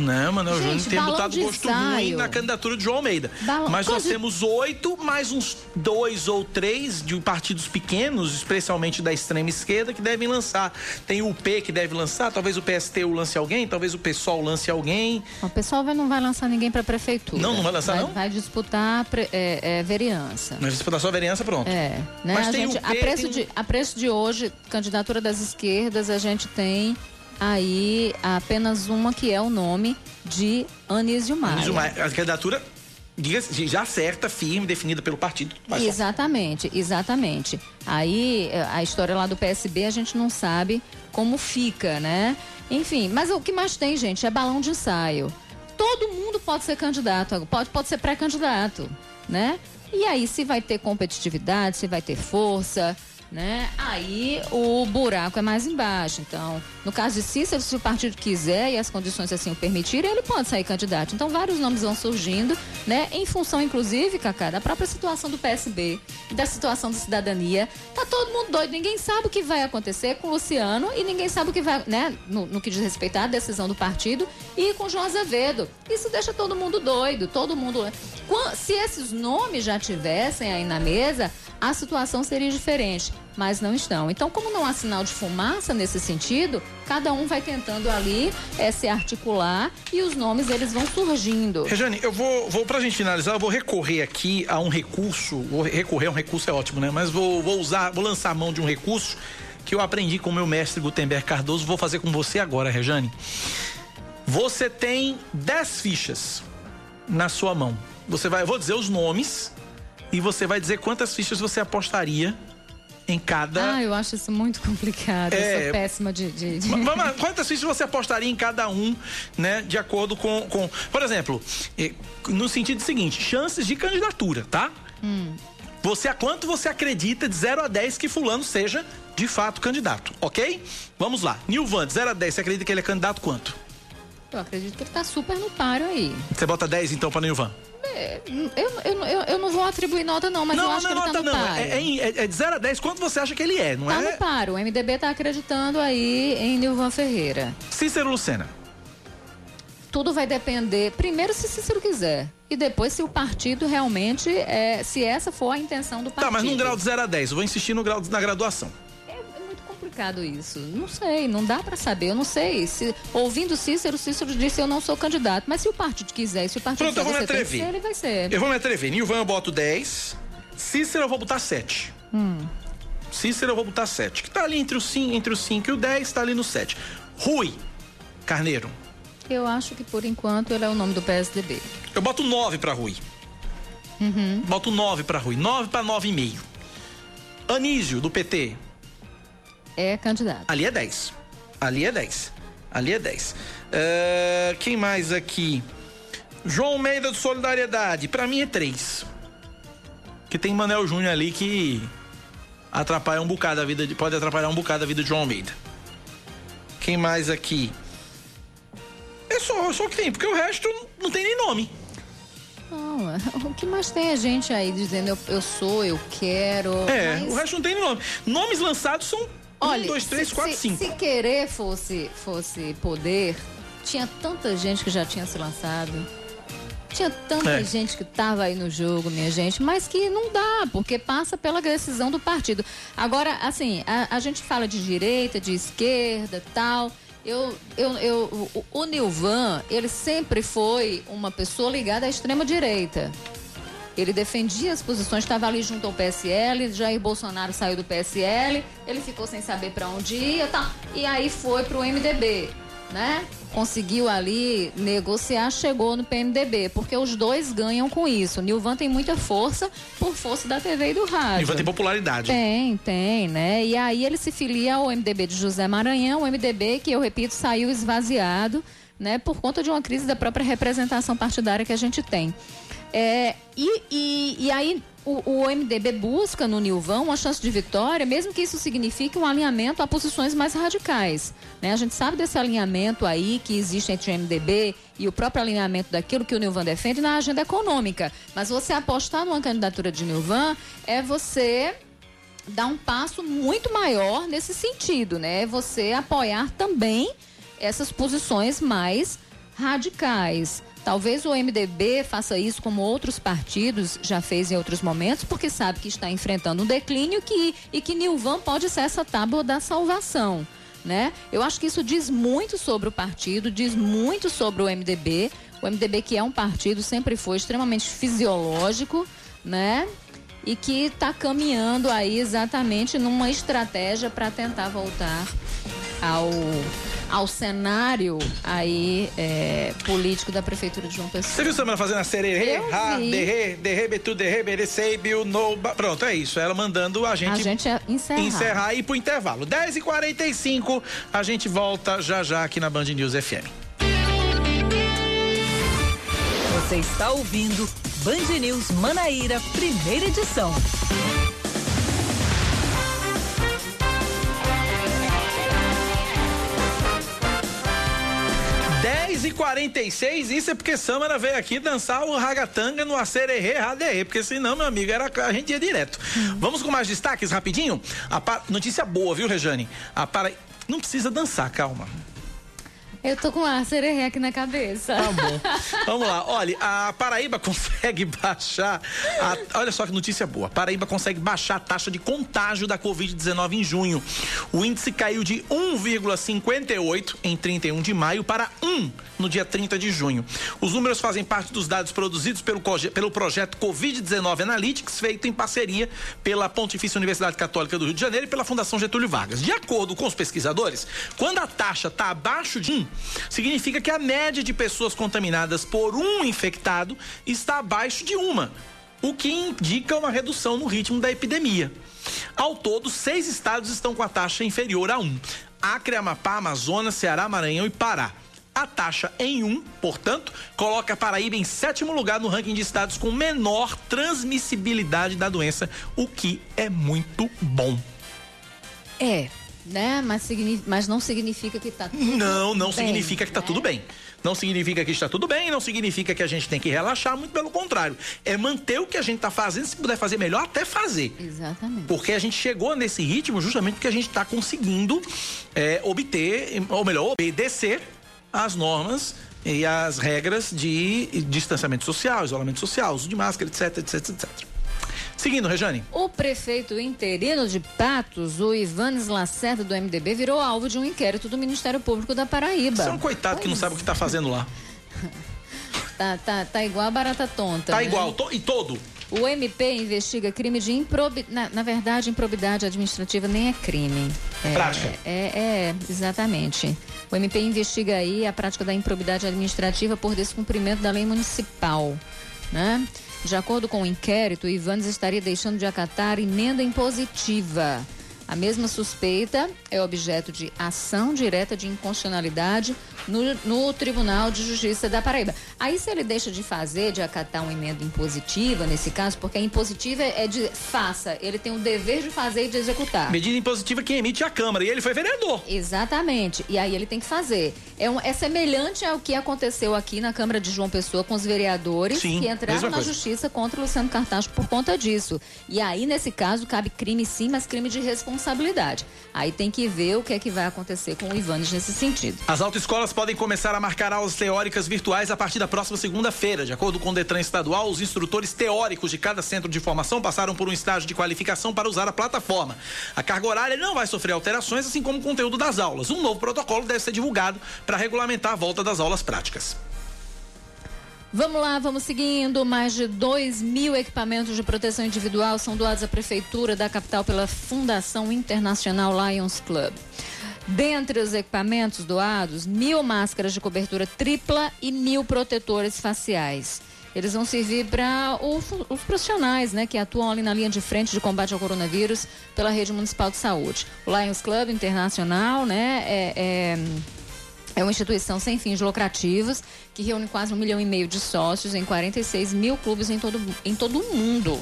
Não, Manuel Gente, Júnior tem de gosto ruim na candidatura de João Almeida. Balão- Mas nós temos oito, mais uns dois ou três de partidos pequenos, especialmente da extrema esquerda, que devem lançar. Tem o P que deve lançar, talvez o PSTU lance alguém, talvez o PSOL lance alguém. O vai- não vai lançar ninguém para prefeitura. Não, não vai lançar, vai, não? Vai disputar é, é, vereança. Mas disputar só a vereança, pronto. É, né? Mas a, tem gente, o a, P, preço tem- de, a preço de hoje, candidatura das esquerdas, a gente tem aí apenas uma que é o nome de Anísio Maia. Anísio Maia, A candidatura, diga-se, já certa, firme, definida pelo partido. Exatamente, exatamente. Aí eh, a história lá do PSB a gente não sabe como fica, né? Enfim, mas o que mais tem, gente, é balão de ensaio. Todo mundo pode ser candidato, pode, pode ser pré-candidato, né? E aí, se vai ter competitividade, se vai ter força, né? Aí o buraco é mais embaixo. Então, no caso de Cícero, se o partido quiser e as condições assim o permitirem, ele pode sair candidato. Então, vários nomes vão surgindo, né? Em função, inclusive, Cacá, da própria situação do PSB, da situação da cidadania. Tá todo mundo doido, ninguém sabe o que vai acontecer com o Luciano e ninguém sabe o que vai, né? No, no que diz respeito à decisão do partido e com o João Azevedo. Isso deixa todo mundo doido, todo mundo. Quan- Se esses nomes já tivessem aí na mesa, a situação seria diferente. Mas não estão. Então, como não há sinal de fumaça nesse sentido, cada um vai tentando ali eh, se articular e os nomes eles vão surgindo. Rejane, eu vou, vou pra gente finalizar, eu vou recorrer aqui a um recurso, vou recorrer a um recurso é ótimo, né? Mas vou, vou usar, vou lançar a mão de um recurso que eu aprendi com o meu mestre Gutenberg Cardoso, vou fazer com você agora, Rejane. Você tem 10 fichas na sua mão. Você vai, eu vou dizer os nomes e você vai dizer quantas fichas você apostaria em cada Ah, eu acho isso muito complicado. Eu É. sou péssima de. de- de- Vamos lá, quantas fichas você apostaria em cada um, né? De acordo com. com por exemplo, eh, no sentido seguinte, chances de candidatura, tá? Hum. Você a quanto você acredita de 0 a 10 que fulano seja de fato candidato, ok? Vamos lá. Nilvan, de 0 a 10, você acredita que ele é candidato quanto? Eu acredito que ele tá super no páreo aí. Você bota 10 então para Nilvan? É, Eu, eu, eu, eu não vou atribuir nota, não, mas eu não, acho não é que ele nota tá não. É, é, é- é de 0 a 10, quanto você acha que ele é, não Tá é? no páreo. O MDB tá acreditando aí em Nilvan Ferreira. Cícero Lucena. Tudo vai depender, primeiro, se Cícero quiser. E depois, se o partido realmente, é, se essa for a intenção do partido. Tá, mas num grau de 0 a 10, eu vou insistir no grau na graduação. Complicado isso. Não sei, não dá pra saber. Eu não sei. Se, ouvindo Cícero, Cícero disse eu não sou candidato. Mas se o partido quiser, se o partido Pronto, eu vou quiser me atrever. ser, ele vai ser. Eu vou me atrever. Nilvan eu boto 10. Cícero eu vou botar 7. Hum. Cícero eu vou botar 7. Que tá ali entre o 5, entre o 5 e o 10, tá ali no 7. Rui Carneiro. Eu acho que por enquanto ele é o nome do PSDB. Eu boto 9 pra Rui. Uhum. Boto 9 pra Rui. 9 pra 9,5. Anísio, do PT. É candidato. Ali é 10. Ali é 10. Ali é 10. É, quem mais aqui? João Almeida do Solidariedade. Pra mim é 3. Que tem Manel Júnior ali que atrapalha um bocado a vida de, pode atrapalhar um bocado a vida de João Almeida. Quem mais aqui? É só, só que tem, porque o resto não tem nem nome. Não, o que mais tem a gente aí dizendo eu, eu sou, eu quero. É, mas... o resto não tem nome. Nomes lançados são Olha, um, dois, três, se, quatro, se, cinco. Se querer fosse, fosse poder, tinha tanta gente que já tinha se lançado. Tinha tanta É. gente que estava aí no jogo, minha gente, mas que não dá, porque passa pela decisão do partido. Agora, assim, a, a gente fala de direita, de esquerda tal. Eu, eu, eu, o, o Nilvan, ele sempre foi uma pessoa ligada à extrema-direita. Ele defendia as posições, estava ali junto ao PSL, Jair Bolsonaro saiu do PSL, ele ficou sem saber para onde ia, tá, e aí foi para o MDB, né? Conseguiu ali negociar, chegou no PMDB, porque os dois ganham com isso. Nilvan tem muita força por força da TV e do rádio. Vai ter popularidade. Tem, tem, né? E aí ele se filia ao MDB de José Maranhão, o MDB que, eu repito, saiu esvaziado, né? Por conta de uma crise da própria representação partidária que a gente tem. É, e, e, e aí o, o MDB busca no Nilvão uma chance de vitória, mesmo que isso signifique um alinhamento a posições mais radicais. Né? A gente sabe desse alinhamento aí que existe entre o MDB e o próprio alinhamento daquilo que o Nilvan defende na agenda econômica. Mas você apostar numa candidatura de Nilvan é você dar um passo muito maior nesse sentido, né? Você apoiar também essas posições mais radicais. Talvez o MDB faça isso como outros partidos já fez em outros momentos, porque sabe que está enfrentando um declínio que, e que Nilvan pode ser essa tábua da salvação. Né? Eu acho que isso diz muito sobre o partido, diz muito sobre o MDB. O MDB que é um partido sempre foi extremamente fisiológico, né? E que está caminhando aí exatamente numa estratégia para tentar voltar ao ao cenário aí é, político da prefeitura de João Pessoa. Você viu Samara fazendo a sererê? Eu Ha, derre, derre, betu, derre, berecei, biu, no... Pronto, é isso. Ela mandando a gente, A gente é encerrar. encerrar e ir pro intervalo. 10h45, a gente volta já já aqui na Band News FM. Você está ouvindo Band News Manaíra, primeira edição. E 46 isso é porque Samara veio aqui dançar o ragatanga no acererê raderê, porque senão, meu amigo, era, a gente ia direto. Vamos com mais destaques rapidinho? A pa- Notícia boa, viu, Rejane? A para... Não precisa dançar, calma. Eu tô com a sererê aqui na cabeça. Tá bom. Vamos lá. Olha, a Paraíba consegue baixar. a- olha só que notícia boa. A Paraíba consegue baixar a taxa de contágio da Covid-19 em junho. O índice caiu de 1,58 em 31 de maio para 1 no dia 30 de junho. Os números fazem parte dos dados produzidos pelo, pelo projeto Covid-19 Analytics, feito em parceria pela Pontifícia Universidade Católica do Rio de Janeiro e pela Fundação Getúlio Vargas. De acordo com os pesquisadores, quando a taxa está abaixo de 1, significa que a média de pessoas contaminadas por um infectado está abaixo de uma, o que indica uma redução no ritmo da epidemia. Ao todo, seis estados estão com a taxa inferior a 1. Acre, Amapá, Amazonas, Ceará, Maranhão e Pará. A taxa em 1, portanto, coloca Paraíba em sétimo lugar no ranking de estados com menor transmissibilidade da doença, o que é muito bom. É, né? Mas, signi- mas não significa que tá tudo Não, não bem, significa que está né? tudo bem. Não significa que está tudo bem, não significa que a gente tem que relaxar, muito pelo contrário. É manter o que a gente está fazendo, se puder fazer melhor, até fazer. Exatamente. Porque a gente chegou nesse ritmo justamente porque a gente está conseguindo é, obter, ou melhor, obedecer às normas e às regras de distanciamento social, isolamento social, uso de máscara, etc, etc, etc. Seguindo, Rejane. O prefeito interino de Patos, o Ivanes Lacerda do MDB, virou alvo de um inquérito do Ministério Público da Paraíba. Você é um coitado que não sabe o que está fazendo lá. Tá, tá, tá igual a barata tonta. Tá né? igual, to- e todo. O MP investiga crime de improbidade. Na, na verdade, improbidade administrativa nem é crime. É, Prática. É, é, exatamente. O MP investiga aí a prática da improbidade administrativa por descumprimento da lei municipal. Né? De acordo com o inquérito, Ivanes estaria deixando de acatar emenda impositiva. A mesma suspeita é objeto de ação direta de inconstitucionalidade no, no, Tribunal de Justiça da Paraíba. Aí, se ele deixa de fazer, de acatar uma emenda impositiva, nesse caso, porque a impositiva é de faça, ele tem o dever de fazer e de executar. Medida impositiva que emite a Câmara, e ele foi vereador. Exatamente. E aí ele tem que fazer. É, um, é semelhante ao que aconteceu aqui na Câmara de João Pessoa com os vereadores Sim, que entraram na justiça contra o Luciano Cartacho por conta disso. E aí, nesse caso, cabe crime sim, mas crime de responsabilidade responsabilidade. Aí tem que ver o que é que vai acontecer com o Ivanes nesse sentido. As autoescolas podem começar a marcar aulas teóricas virtuais a partir da próxima segunda-feira. De acordo com o Detran Estadual, os instrutores teóricos de cada centro de formação passaram por um estágio de qualificação para usar a plataforma. A carga horária não vai sofrer alterações, assim como o conteúdo das aulas. Um novo protocolo deve ser divulgado para regulamentar a volta das aulas práticas. Vamos lá, vamos seguindo. Mais de 2 mil equipamentos de proteção individual são doados à Prefeitura da capital pela Fundação Internacional Lions Club. Dentre os equipamentos doados, mil máscaras de cobertura tripla e mil protetores faciais. Eles vão servir para os profissionais né, que atuam ali na linha de frente de combate ao coronavírus pela rede municipal de saúde. O Lions Club Internacional né, é, é é uma instituição sem fins lucrativos que reúne quase um milhão e meio de sócios em 46 mil clubes em todo, em todo o mundo.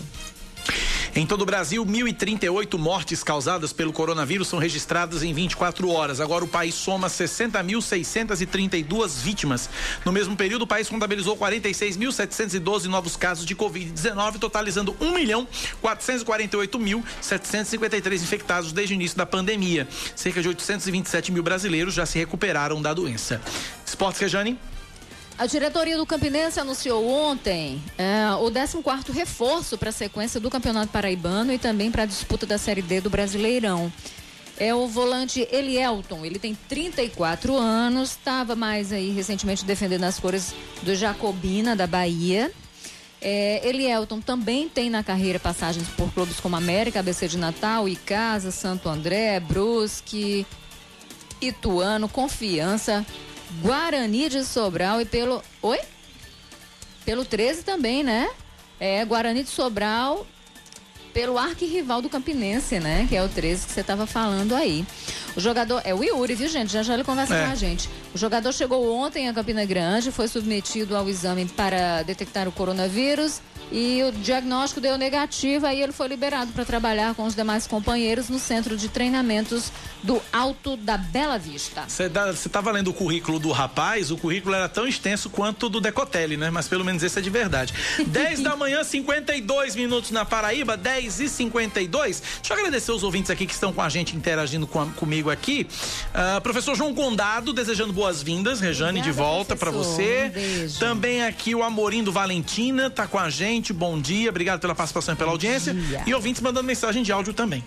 Em todo o Brasil, 1.038 mortes causadas pelo coronavírus são registradas em 24 horas. Agora o país soma 60.632 vítimas. No mesmo período, o país contabilizou 46.712 novos casos de Covid-19, totalizando 1.448.753 infectados desde o início da pandemia. Cerca de 827 mil brasileiros já se recuperaram da doença. Esportes, Rejane? A diretoria do Campinense anunciou ontem é, o 14 reforço para a sequência do Campeonato Paraibano e também para a disputa da Série D do Brasileirão. É o volante Elielton, ele tem 34 anos, estava mais aí recentemente defendendo as cores do Jacobina, da Bahia. É, Elielton também tem na carreira passagens por clubes como América, ABC de Natal, Icasa, Santo André, Brusque, Ituano, Confiança, Guarani de Sobral e pelo. Oi? Pelo 13 também, né? É, Guarani de Sobral, pelo arquirrival do Campinense, né? Que é o 13 que você estava falando aí. O jogador. É o Yuri, viu, gente? Já já ele conversa é. com a gente. O jogador chegou ontem a Campina Grande, foi submetido ao exame para detectar o coronavírus e o diagnóstico deu negativo, aí ele foi liberado para trabalhar com os demais companheiros no centro de treinamentos do Alto da Bela Vista. Você estava lendo o currículo do rapaz, o currículo era tão extenso quanto do Decotelli, né? Mas pelo menos esse é de verdade. 10 da manhã, 52 minutos na Paraíba, 10 e 52. Deixa eu agradecer os ouvintes aqui que estão com a gente interagindo com a, comigo aqui. Uh, professor João Condado, desejando boas-vindas. Rejane, Obrigada, de volta para você. Um Também aqui o Amorim do Valentina tá com a gente. Bom dia, obrigado pela participação e pela audiência. E ouvintes mandando mensagem de áudio também.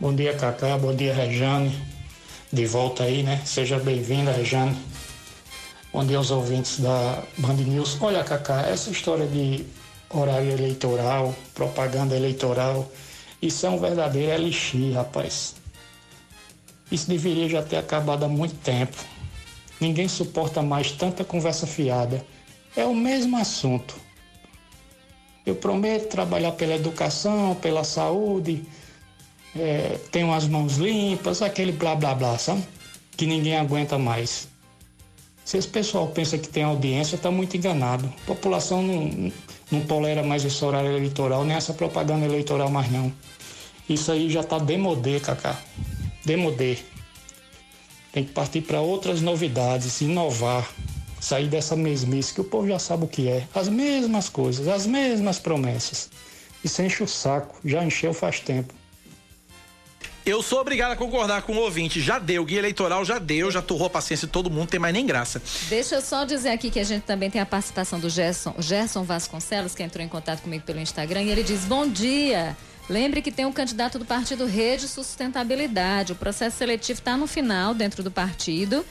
Bom dia, Cacá. Bom dia, Rejane. De volta aí, né? Seja bem-vinda, Rejane. Bom dia aos ouvintes da Band News. Olha, Cacá, essa história de horário eleitoral, propaganda eleitoral, isso é um verdadeiro elixir, rapaz. Isso deveria já ter acabado há muito tempo. Ninguém suporta mais tanta conversa fiada. É o mesmo assunto. Eu prometo trabalhar pela educação, pela saúde, é, tenho as mãos limpas, aquele blá blá blá, sabe? Que ninguém aguenta mais. Se esse pessoal pensa que tem audiência, está muito enganado. A população não, não tolera mais esse horário eleitoral, nem essa propaganda eleitoral mais não. Isso aí já está demodê, Cacá. Demodê. Tem que partir para outras novidades, inovar, sair dessa mesmice que o povo já sabe o que é. As mesmas coisas, as mesmas promessas. Isso enche o saco, já encheu faz tempo. Eu sou obrigado a concordar com o ouvinte. Já deu, guia eleitoral já deu, já torrou a paciência de todo mundo, tem mais nem graça. Deixa eu só dizer aqui que a gente também tem a participação do Gerson, Gerson Vasconcelos, que entrou em contato comigo pelo Instagram, e ele diz: Bom dia. Lembre que tem um candidato do partido Rede Sustentabilidade. O processo seletivo está no final, dentro do partido.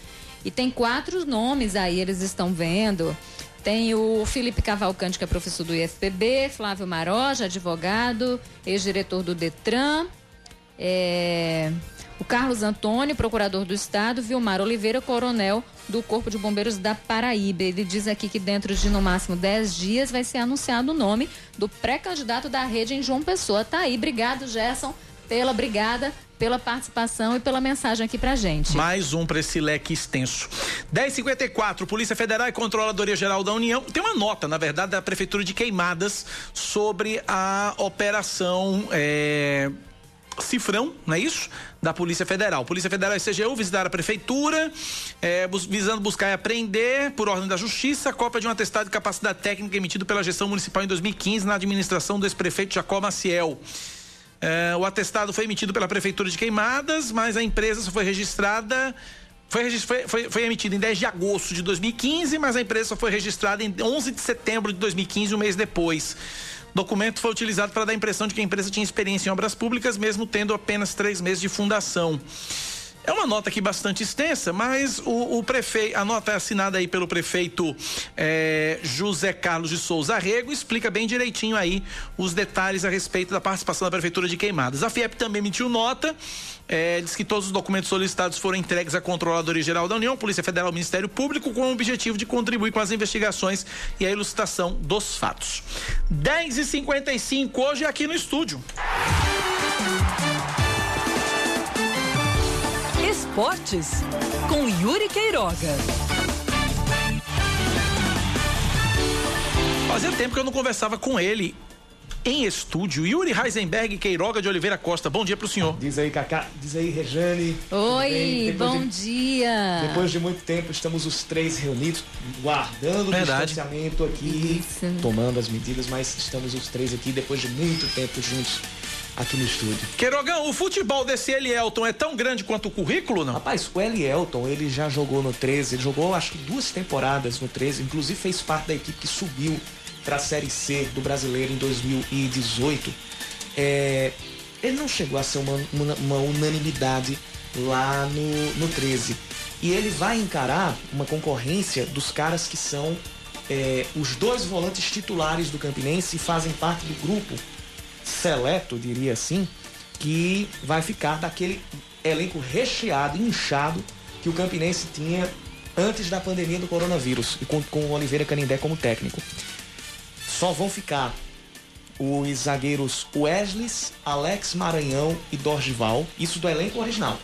E tem quatro nomes aí, eles estão vendo. Tem o Felipe Cavalcante, que é professor do IFPB, Flávio Maroja, advogado, ex-diretor do Detran. É, o Carlos Antônio, procurador do Estado, Vilmar Oliveira, coronel do Corpo de Bombeiros da Paraíba. Ele diz aqui que dentro de no máximo 10 dias vai ser anunciado o nome do pré-candidato da rede em João Pessoa. Tá aí, obrigado, Gerson, pela brigada pela participação e pela mensagem aqui pra gente. Mais um para esse leque extenso. 1054, Polícia Federal e Controladoria Geral da União. Tem uma nota, na verdade, da Prefeitura de Queimadas sobre a operação. É Cifrão, não é isso? Da Polícia Federal. Polícia Federal e CGU visitaram a Prefeitura, é, bus visando buscar e apreender, por ordem da Justiça, a cópia de um atestado de capacidade técnica emitido pela gestão municipal em 2015 na administração do ex-prefeito Jacó Maciel. É, o atestado foi emitido pela Prefeitura de Queimadas, mas a empresa só foi registrada. Foi, foi, foi, em 10 de agosto de 2015, mas a empresa só foi registrada em 11 de setembro de 2015, um mês depois. O documento foi utilizado para dar a impressão de que a empresa tinha experiência em obras públicas, mesmo tendo apenas três meses de fundação. É uma nota aqui bastante extensa, mas o, o prefeito, a nota é assinada aí pelo prefeito é, José Carlos de Souza Rego, explica bem direitinho aí os detalhes a respeito da participação da prefeitura de Queimadas. A FIEP também emitiu nota, é, diz que todos os documentos solicitados foram entregues à Controladoria Geral da União, Polícia Federal e Ministério Público, com o objetivo de contribuir com as investigações e a ilustração dos fatos. 10 e 55 hoje aqui no estúdio. Esportes com Yuri Queiroga. Fazia tempo que eu não conversava com ele em estúdio. Yuri Heisenberg Queiroga de Oliveira Costa. Bom dia pro senhor. Diz aí, Cacá. Diz aí, Rejane. Oi, bom de, dia. Depois de muito tempo, estamos os três reunidos, guardando Verdade. o distanciamento aqui, Isso. tomando as medidas, mas estamos os três aqui depois de muito tempo juntos aqui no estúdio. Queirogão, o futebol desse Elielton é tão grande quanto o currículo, não? Rapaz, o Elielton, ele já jogou no 13, ele jogou acho que duas temporadas no 13, inclusive fez parte da equipe que subiu para a Série C do Brasileiro em 2018. É, ele não chegou a ser uma, uma- uma unanimidade lá no, no 13. E ele vai encarar uma concorrência dos caras que são é, os dois volantes titulares do Campinense e fazem parte do grupo seleto, diria assim, que vai ficar daquele elenco recheado, inchado que o Campinense tinha antes da pandemia do coronavírus e com, com o Oliveira Canindé como técnico. Só vão ficar os zagueiros Wesley, Alex Maranhão e Dorgival, isso do elenco original.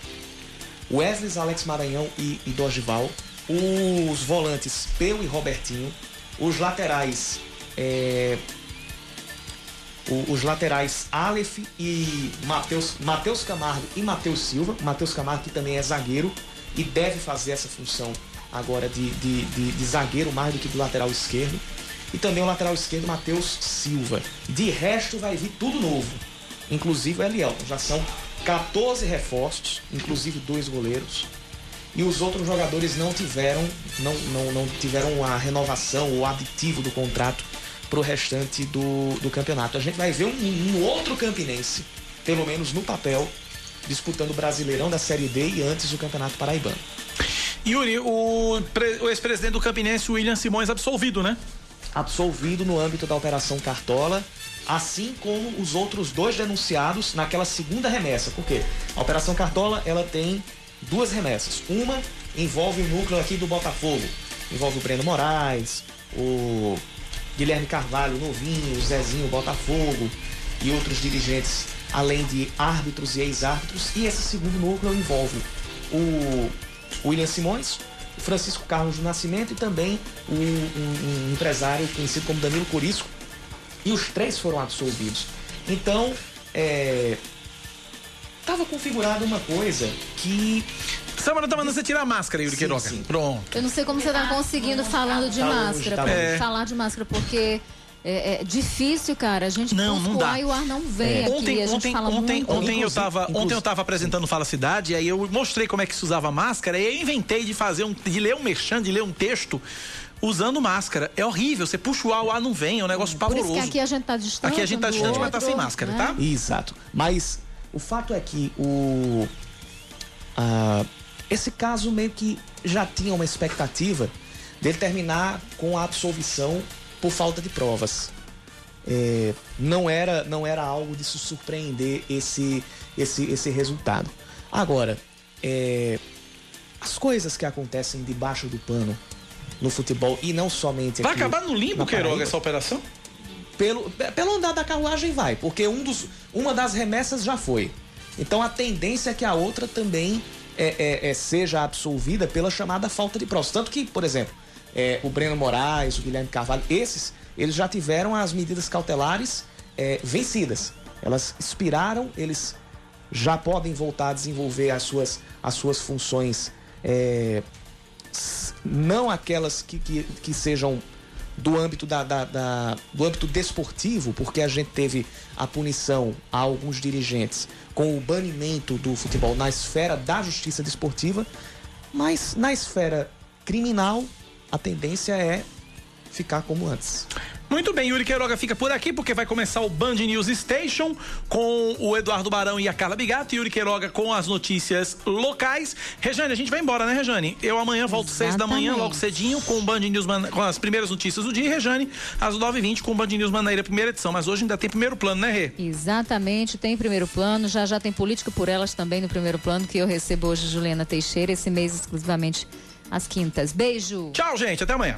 Wesley, Alex Maranhão e, e Dorgival, os volantes Peu e Robertinho, os laterais é, os laterais Aleph e Matheus Matheus Camargo e Matheus Silva. Matheus Camargo que também é zagueiro e deve fazer essa função agora de, de, de- de zagueiro mais do que do lateral esquerdo. E também o lateral esquerdo Matheus Silva. De resto vai vir tudo novo, inclusive o Elielton. Já são 14 reforços, inclusive dois goleiros. E os outros jogadores não tiveram, não, não, não tiveram a renovação ou aditivo do contrato para o restante do, do campeonato. A gente vai ver um, um outro campinense, pelo menos no papel, disputando o Brasileirão da Série D e antes o Campeonato Paraibano. Yuri, o, o ex-presidente do Campinense, William Simões, absolvido, né? Absolvido no âmbito da Operação Cartola, assim como os outros dois denunciados naquela segunda remessa. Por quê? A Operação Cartola ela tem duas remessas. Uma envolve o núcleo aqui do Botafogo. Envolve o Breno Moraes, o Guilherme Carvalho Novinho, Zezinho Botafogo e outros dirigentes, além de árbitros e ex-árbitros. E esse segundo núcleo envolve o William Simões, Francisco Carlos do Nascimento e também um, um- um empresário conhecido como Danilo Corisco. E os três foram absolvidos. Então, é, Tava configurada uma coisa que. Samara tá mandando você tirar a máscara, Yuri Sim, Queiroga. sim. Pronto. Eu não sei como você tá conseguindo falando de Tá longe, máscara. tá longe. Falar de máscara, porque é, é difícil, cara. A gente Não, não o dá. ar e o ar não vem aqui. Ontem, a gente ontem, fala ontem, muito. ontem, eu Inclusive- tava, ontem eu inclusive- tava apresentando Fala Cidade, e aí eu mostrei como é que se usava máscara, e aí eu inventei de fazer um, de ler um merchan, de ler um texto usando máscara. É horrível, você puxa o ar, o ar não vem, é um negócio Por pavoroso. isso que aqui a gente tá distante. Aqui a gente tá distante, mas tá outro, sem máscara, né? tá? Exato. Mas o fato é que o. ah, esse caso meio que já tinha uma expectativa dele terminar com a absolvição por falta de provas. É, não era não era algo de se surpreender esse esse esse resultado. Agora, é, as coisas que acontecem debaixo do pano no futebol e não somente Vai acabar no limbo, Queiroga, essa operação? pelo, pelo andar da carruagem vai, porque um dos, uma das remessas já foi. Então a tendência é que a outra também é, é, é, seja absolvida pela chamada falta de provas. Tanto que, por exemplo, é, o Breno Moraes, o Guilherme Carvalho, esses, eles já tiveram as medidas cautelares é, vencidas. Elas expiraram, eles já podem voltar a desenvolver as suas, as suas funções, é, não aquelas que, que, que sejam do âmbito da, da, da, do âmbito desportivo, porque a gente teve a punição a alguns dirigentes com o banimento do futebol na esfera da justiça desportiva, mas na esfera criminal a tendência é ficar como antes. Muito bem, Yuri Queiroga fica por aqui porque vai começar o Band News Station com o Eduardo Barão e a Carla Bigato. Yuri Queiroga com as notícias locais. Rejane, a gente vai embora, né, Rejane? Eu amanhã volto Exatamente. seis da manhã, logo cedinho, com o Band News, com as primeiras notícias do dia. E Rejane, às nove e vinte, com o Band News Manaíra, primeira edição. Mas hoje ainda tem primeiro plano, né, Rê? Exatamente, tem primeiro plano. Já já tem política por elas também no primeiro plano, que eu recebo hoje Juliana Teixeira, esse mês exclusivamente às quintas. Beijo. Tchau, gente. Até amanhã.